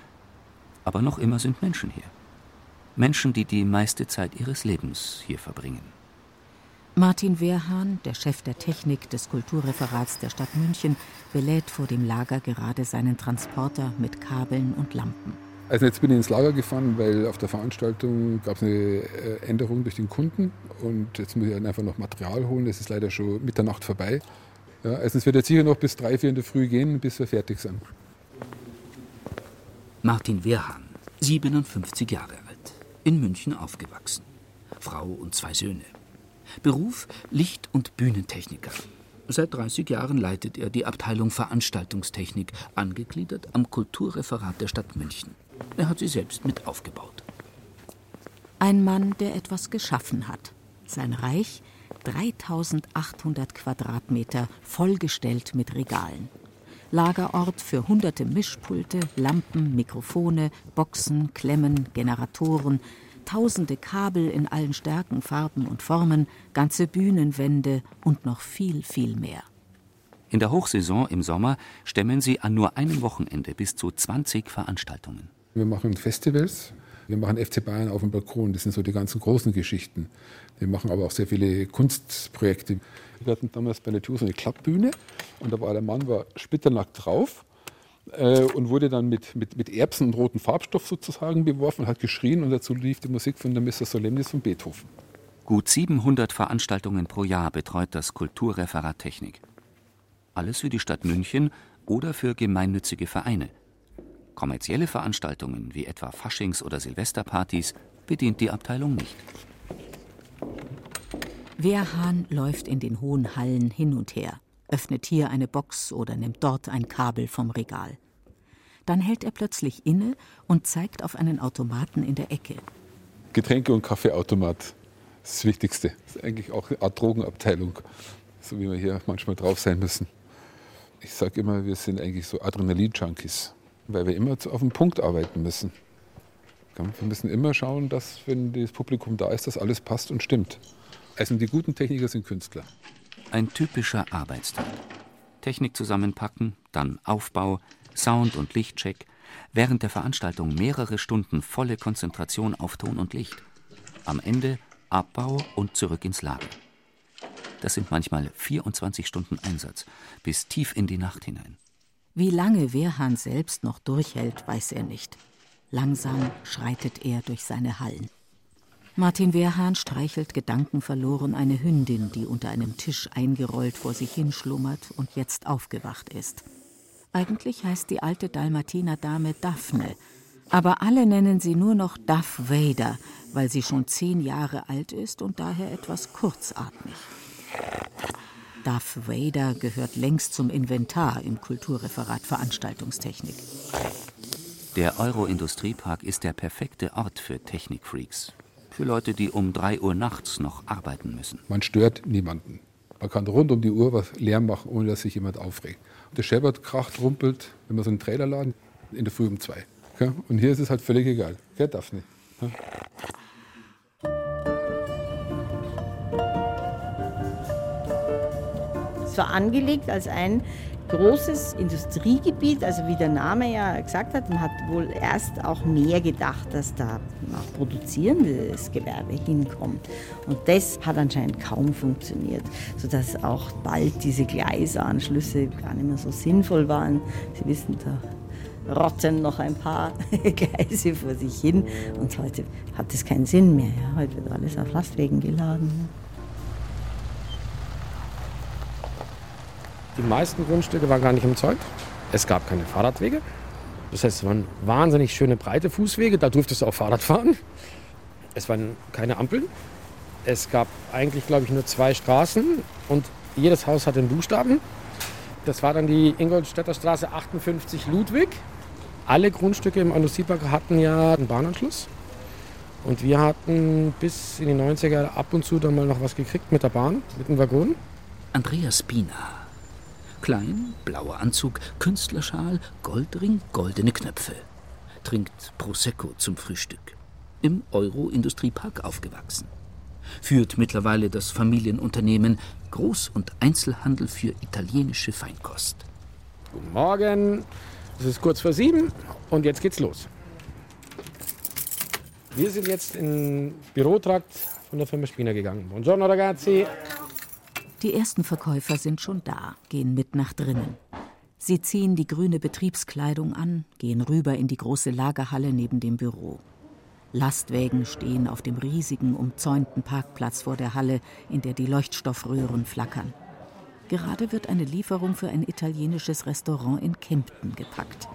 Aber noch immer sind Menschen hier. Menschen, die die meiste Zeit ihres Lebens hier verbringen. Martin Wehrhahn, der Chef der Technik des Kulturreferats der Stadt München, belädt vor dem Lager gerade seinen Transporter mit Kabeln und Lampen. Also jetzt bin ich ins Lager gefahren, weil auf der Veranstaltung gab es eine äh, Änderung durch den Kunden und jetzt muss ich halt einfach noch Material holen. Es ist leider schon Mitternacht vorbei. Ja, also es wird jetzt sicher noch bis drei, vier in der Früh gehen, bis wir fertig sind. Martin Wehrhahn, 57 Jahre alt, in München aufgewachsen. Frau und zwei Söhne. Beruf Licht- und Bühnentechniker. Seit 30 Jahren leitet er die Abteilung Veranstaltungstechnik, angegliedert am Kulturreferat der Stadt München. Er hat sie selbst mit aufgebaut. Ein Mann, der etwas geschaffen hat. Sein Reich 3800 Quadratmeter vollgestellt mit Regalen. Lagerort für hunderte Mischpulte, Lampen, Mikrofone, Boxen, Klemmen, Generatoren, tausende Kabel in allen Stärken, Farben und Formen, ganze Bühnenwände und noch viel, viel mehr. In der Hochsaison im Sommer stemmen sie an nur einem Wochenende bis zu 20 Veranstaltungen. Wir machen Festivals, wir machen FC Bayern auf dem Balkon, das sind so die ganzen großen Geschichten. Wir machen aber auch sehr viele Kunstprojekte. Wir hatten damals bei der so eine Klappbühne und da war der Mann war splitternackt drauf äh, und wurde dann mit, mit, mit Erbsen und rotem Farbstoff sozusagen beworfen, hat geschrien und dazu lief die Musik von der Missa Solemnis von Beethoven. Gut 700 Veranstaltungen pro Jahr betreut das Kulturreferat Technik. Alles für die Stadt München oder für gemeinnützige Vereine. Kommerzielle Veranstaltungen wie etwa Faschings- oder Silvesterpartys bedient die Abteilung nicht. Wehrhahn läuft in den hohen Hallen hin und her, öffnet hier eine Box oder nimmt dort ein Kabel vom Regal. Dann hält er plötzlich inne und zeigt auf einen Automaten in der Ecke. Getränke- und Kaffeeautomat, das, ist das Wichtigste. Das ist eigentlich auch eine Art Drogenabteilung, so wie wir hier manchmal drauf sein müssen. Ich sage immer, wir sind eigentlich so Adrenalin-Junkies, weil wir immer auf den Punkt arbeiten müssen. Wir müssen immer schauen, dass, wenn das Publikum da ist, dass alles passt und stimmt. Also die guten Techniker sind Künstler. Ein typischer Arbeitstag. Technik zusammenpacken, dann Aufbau, Sound- und Lichtcheck. Während der Veranstaltung mehrere Stunden volle Konzentration auf Ton und Licht. Am Ende Abbau und zurück ins Lager. Das sind manchmal 24 Stunden Einsatz, bis tief in die Nacht hinein. Wie lange Wehrhahn selbst noch durchhält, weiß er nicht. Langsam schreitet er durch seine Hallen. Martin Wehrhahn streichelt gedankenverloren eine Hündin, die unter einem Tisch eingerollt vor sich hinschlummert und jetzt aufgewacht ist. Eigentlich heißt die alte Dalmatiner-Dame Daphne, aber alle nennen sie nur noch Duff Vader, weil sie schon zehn Jahre alt ist und daher etwas kurzatmig. Duff Vader gehört längst zum Inventar im Kulturreferat Veranstaltungstechnik. Der Euro-Industriepark ist der perfekte Ort für Technikfreaks. Für Leute, die um 3 Uhr nachts noch arbeiten müssen. Man stört niemanden. Man kann rund um die Uhr was Lärm machen, ohne dass sich jemand aufregt. Der Shepard kracht, rumpelt, wenn man so einen Trailer laden, in der Früh um zwei. Und hier ist es halt völlig egal. Wer darf nicht. War angelegt als ein großes Industriegebiet, also wie der Name ja gesagt hat, man hat wohl erst auch mehr gedacht, dass da auch produzierendes Gewerbe hinkommt. Und das hat anscheinend kaum funktioniert, sodass auch bald diese Gleisanschlüsse gar nicht mehr so sinnvoll waren. Sie wissen, da rotten noch ein paar Gleise vor sich hin und heute hat das keinen Sinn mehr. Heute wird alles auf Lastwegen geladen. Die meisten Grundstücke waren gar nicht umzäunt. Es gab keine Fahrradwege. Das heißt, es waren wahnsinnig schöne breite Fußwege. Da durftest du auch Fahrrad fahren. Es waren keine Ampeln. Es gab eigentlich, glaube ich, nur zwei Straßen und jedes Haus hatte einen Buchstaben. Das war dann die Ingolstädter Straße 58 Ludwig. Alle Grundstücke im Industriepark hatten ja einen Bahnanschluss. Und wir hatten bis in die 90er ab und zu dann mal noch was gekriegt mit der Bahn, mit dem Waggon. Andreas Biener. Klein, blauer Anzug, Künstlerschal, Goldring, goldene Knöpfe. Trinkt Prosecco zum Frühstück. Im Euro-Industriepark aufgewachsen. Führt mittlerweile das Familienunternehmen Groß- und Einzelhandel für italienische Feinkost. Guten Morgen. Es ist kurz vor sieben und jetzt geht's los. Wir sind jetzt in Bürotrakt von der Firma Spina gegangen. Buongiorno ragazzi. Die ersten Verkäufer sind schon da, gehen mit nach drinnen. Sie ziehen die grüne Betriebskleidung an, gehen rüber in die große Lagerhalle neben dem Büro. Lastwägen stehen auf dem riesigen, umzäunten Parkplatz vor der Halle, in der die Leuchtstoffröhren flackern. Gerade wird eine Lieferung für ein italienisches Restaurant in Kempten gepackt.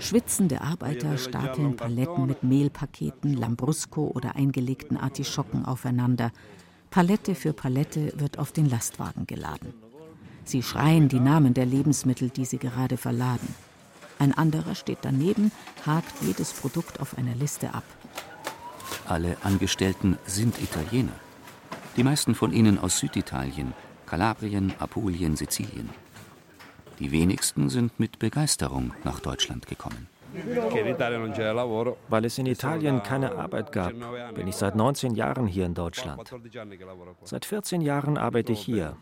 Schwitzende Arbeiter stapeln Paletten mit Mehlpaketen, Lambrusco oder eingelegten Artischocken aufeinander. Palette für Palette wird auf den Lastwagen geladen. Sie schreien die Namen der Lebensmittel, die sie gerade verladen. Ein anderer steht daneben, hakt jedes Produkt auf einer Liste ab. Alle Angestellten sind Italiener. Die meisten von ihnen aus Süditalien, Kalabrien, Apulien, Sizilien. Die wenigsten sind mit Begeisterung nach Deutschland gekommen. Weil es in Italien keine Arbeit gab, bin ich seit 19 Jahren hier in Deutschland. Seit 14 Jahren arbeite ich hier.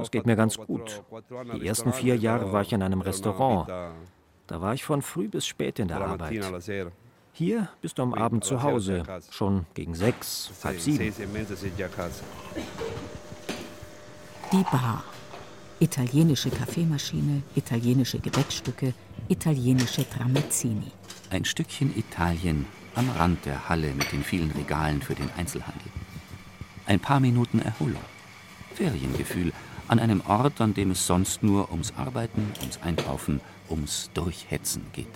Es geht mir ganz gut. Die ersten vier Jahre war ich in einem Restaurant. Da war ich von früh bis spät in der Arbeit. Hier bist du am Abend zu Hause, schon gegen sechs, halb sieben. Die Bar. Italienische Kaffeemaschine, italienische Gebäckstücke, italienische Tramezzini. Ein Stückchen Italien am Rand der Halle mit den vielen Regalen für den Einzelhandel. Ein paar Minuten Erholung. Feriengefühl an einem Ort, an dem es sonst nur ums Arbeiten, ums Einkaufen, ums Durchhetzen geht.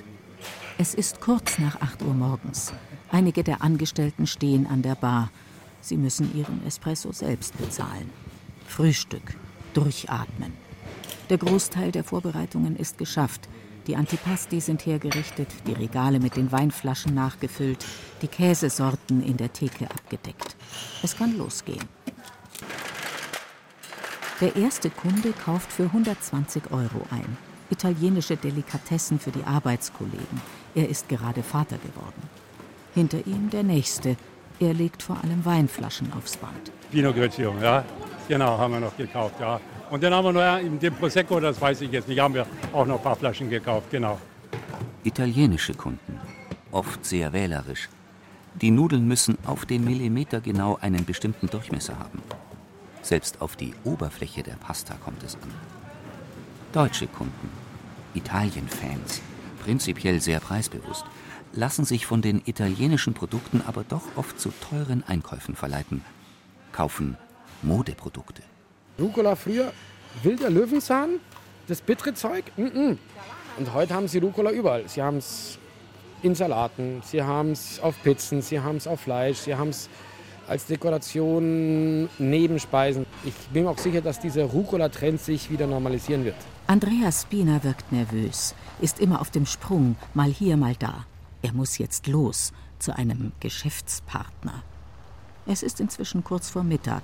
Es ist kurz nach 8 Uhr morgens. Einige der Angestellten stehen an der Bar. Sie müssen ihren Espresso selbst bezahlen. Frühstück, durchatmen. Der Großteil der Vorbereitungen ist geschafft. Die Antipasti sind hergerichtet, die Regale mit den Weinflaschen nachgefüllt, die Käsesorten in der Theke abgedeckt. Es kann losgehen. Der erste Kunde kauft für 120 Euro ein. Italienische Delikatessen für die Arbeitskollegen. Er ist gerade Vater geworden. Hinter ihm der nächste. Er legt vor allem Weinflaschen aufs Band. Pinot Grigio, ja. Genau, haben wir noch gekauft, ja. Und dann haben wir noch in dem Prosecco, das weiß ich jetzt nicht, haben wir auch noch ein paar Flaschen gekauft, genau. Italienische Kunden, oft sehr wählerisch. Die Nudeln müssen auf den Millimeter genau einen bestimmten Durchmesser haben. Selbst auf die Oberfläche der Pasta kommt es an. Deutsche Kunden, Italien-Fans, prinzipiell sehr preisbewusst, lassen sich von den italienischen Produkten aber doch oft zu teuren Einkäufen verleiten, kaufen Modeprodukte. Rucola früher wilder Löwenzahn, das bittere Zeug. Mm -mm. Und heute haben sie Rucola überall. Sie haben es in Salaten, sie haben es auf Pizzen, sie haben es auf Fleisch, sie haben es als Dekoration, Nebenspeisen. Ich bin mir auch sicher, dass dieser Rucola-Trend sich wieder normalisieren wird. Andreas Spina wirkt nervös, ist immer auf dem Sprung, mal hier, mal da. Er muss jetzt los zu einem Geschäftspartner. Es ist inzwischen kurz vor Mittag.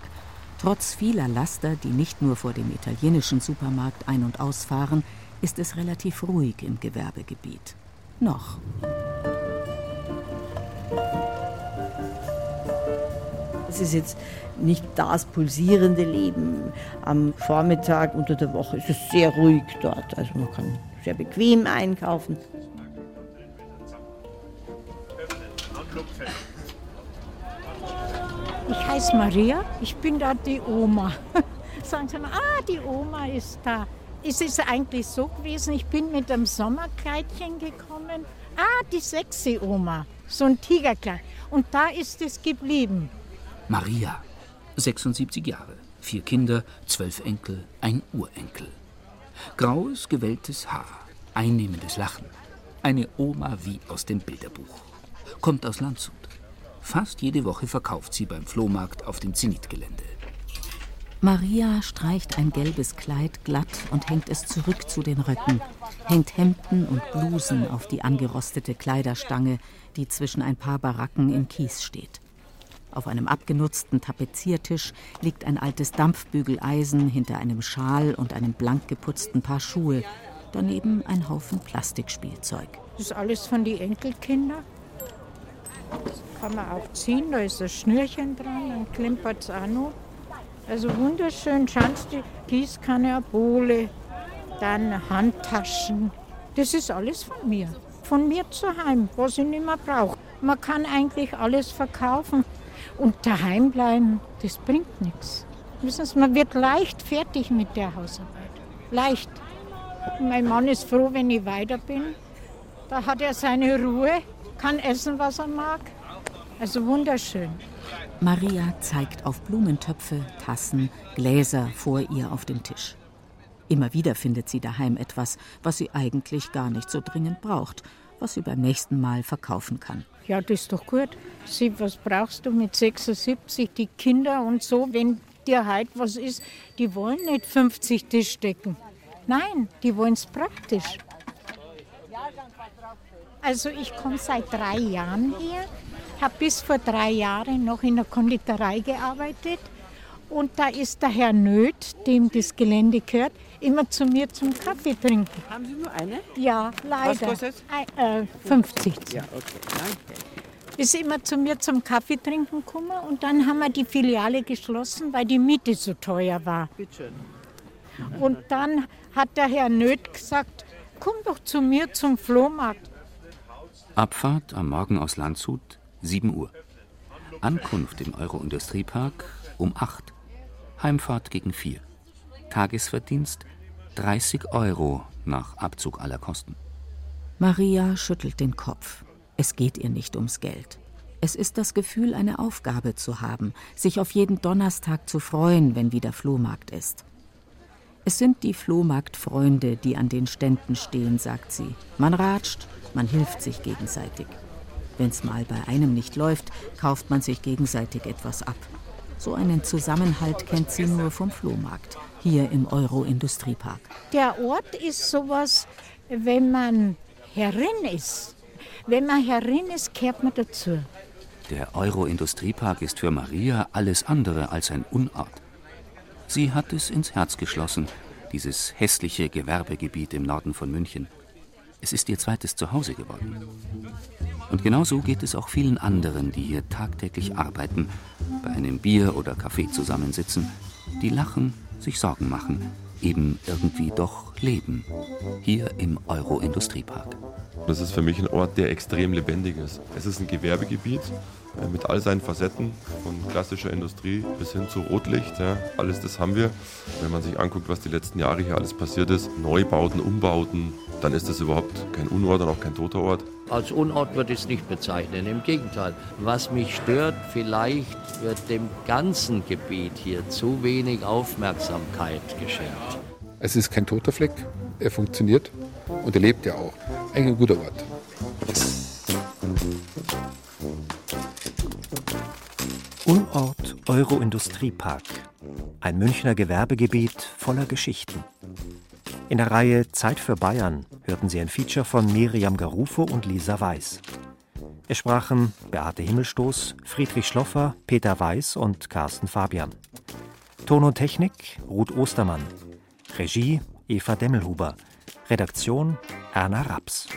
Trotz vieler Laster, die nicht nur vor dem italienischen Supermarkt ein- und ausfahren, ist es relativ ruhig im Gewerbegebiet. Noch. Es ist jetzt nicht das pulsierende Leben. Am Vormittag unter der Woche ist es sehr ruhig dort. Also man kann sehr bequem einkaufen. Heiße Maria, ich bin da die Oma. Sagen Sie mal, ah, die Oma ist da. Es ist eigentlich so gewesen, ich bin mit einem Sommerkleidchen gekommen. Ah, die sexy Oma, so ein Tigerkleid. Und da ist es geblieben. Maria, 76 Jahre, vier Kinder, zwölf Enkel, ein Urenkel. Graues, gewelltes Haar, einnehmendes Lachen. Eine Oma wie aus dem Bilderbuch. Kommt aus Landshut. Fast jede Woche verkauft sie beim Flohmarkt auf dem Zenitgelände. Maria streicht ein gelbes Kleid glatt und hängt es zurück zu den Röcken, hängt Hemden und Blusen auf die angerostete Kleiderstange, die zwischen ein paar Baracken im Kies steht. Auf einem abgenutzten Tapeziertisch liegt ein altes Dampfbügeleisen hinter einem Schal und einem blank geputzten Paar Schuhe. Daneben ein Haufen Plastikspielzeug. Das ist alles von den Enkelkindern. Das kann man auch ziehen, da ist ein Schnürchen dran, dann klimpert es auch noch. Also wunderschön, schauen Sie, Gießkanne, eine Bohle, dann Handtaschen. Das ist alles von mir. von mir zu Heim, was ich nicht mehr brauche. Man kann eigentlich alles verkaufen und daheim bleiben, das bringt nichts. Wissen Sie, man wird leicht fertig mit der Hausarbeit. Leicht. Mein Mann ist froh, wenn ich weiter bin. Da hat er seine Ruhe, kann essen, was er mag. Also wunderschön. Maria zeigt auf Blumentöpfe, Tassen, Gläser vor ihr auf dem Tisch. Immer wieder findet sie daheim etwas, was sie eigentlich gar nicht so dringend braucht, was sie beim nächsten Mal verkaufen kann. Ja, das ist doch gut. Sieh, was brauchst du mit 76? Die Kinder und so, wenn dir halt was ist, die wollen nicht 50 Tischdecken. Nein, die wollen es praktisch. Also ich komme seit drei Jahren hier, habe bis vor drei Jahren noch in der Konditorei gearbeitet. Und da ist der Herr Nöth, dem das Gelände gehört, immer zu mir zum Kaffee trinken. Haben Sie nur eine? Ja, leider. Was kostet? Äh, 50. Ja, okay. Danke. Ist immer zu mir zum Kaffee trinken gekommen und dann haben wir die Filiale geschlossen, weil die Miete so teuer war. Bitte schön. Und dann hat der Herr Nöth gesagt, komm doch zu mir zum Flohmarkt. Abfahrt am Morgen aus Landshut, 7 Uhr. Ankunft im Euro-Industriepark um 8. Heimfahrt gegen 4. Tagesverdienst 30 Euro nach Abzug aller Kosten. Maria schüttelt den Kopf. Es geht ihr nicht ums Geld. Es ist das Gefühl, eine Aufgabe zu haben, sich auf jeden Donnerstag zu freuen, wenn wieder Flohmarkt ist. Es sind die Flohmarktfreunde, die an den Ständen stehen, sagt sie. Man ratscht, man hilft sich gegenseitig. Wenn's mal bei einem nicht läuft, kauft man sich gegenseitig etwas ab. So einen Zusammenhalt kennt sie nur vom Flohmarkt, hier im Euro-Industriepark. Der Ort ist sowas, wenn man herin ist. Wenn man herin ist, kehrt man dazu. Der Euro-Industriepark ist für Maria alles andere als ein Unort. Sie hat es ins Herz geschlossen, dieses hässliche Gewerbegebiet im Norden von München. Es ist ihr zweites Zuhause geworden. Und genau so geht es auch vielen anderen, die hier tagtäglich arbeiten, bei einem Bier oder Kaffee zusammensitzen, die lachen, sich Sorgen machen, eben irgendwie doch leben. Hier im Euro-Industriepark. Das ist für mich ein Ort, der extrem lebendig ist. Es ist ein Gewerbegebiet mit all seinen Facetten, von klassischer Industrie bis hin zu Rotlicht. Ja, alles das haben wir. Wenn man sich anguckt, was die letzten Jahre hier alles passiert ist, Neubauten, Umbauten, dann ist das überhaupt kein Unort und auch kein toter Ort. Als Unort würde ich es nicht bezeichnen, im Gegenteil. Was mich stört, vielleicht wird dem ganzen Gebiet hier zu wenig Aufmerksamkeit geschenkt. Es ist kein toter Fleck, er funktioniert und er lebt ja auch. Eigentlich ein guter Ort. Unort Euro-Industriepark. Ein Münchner Gewerbegebiet voller Geschichten. In der Reihe Zeit für Bayern hörten Sie ein Feature von Miriam Garufo und Lisa Weiß. Es sprachen Beate Himmelstoß, Friedrich Schloffer, Peter Weiß und Carsten Fabian. Ton und Technik Ruth Ostermann. Regie Eva Demmelhuber. Redaktion Erna Raps.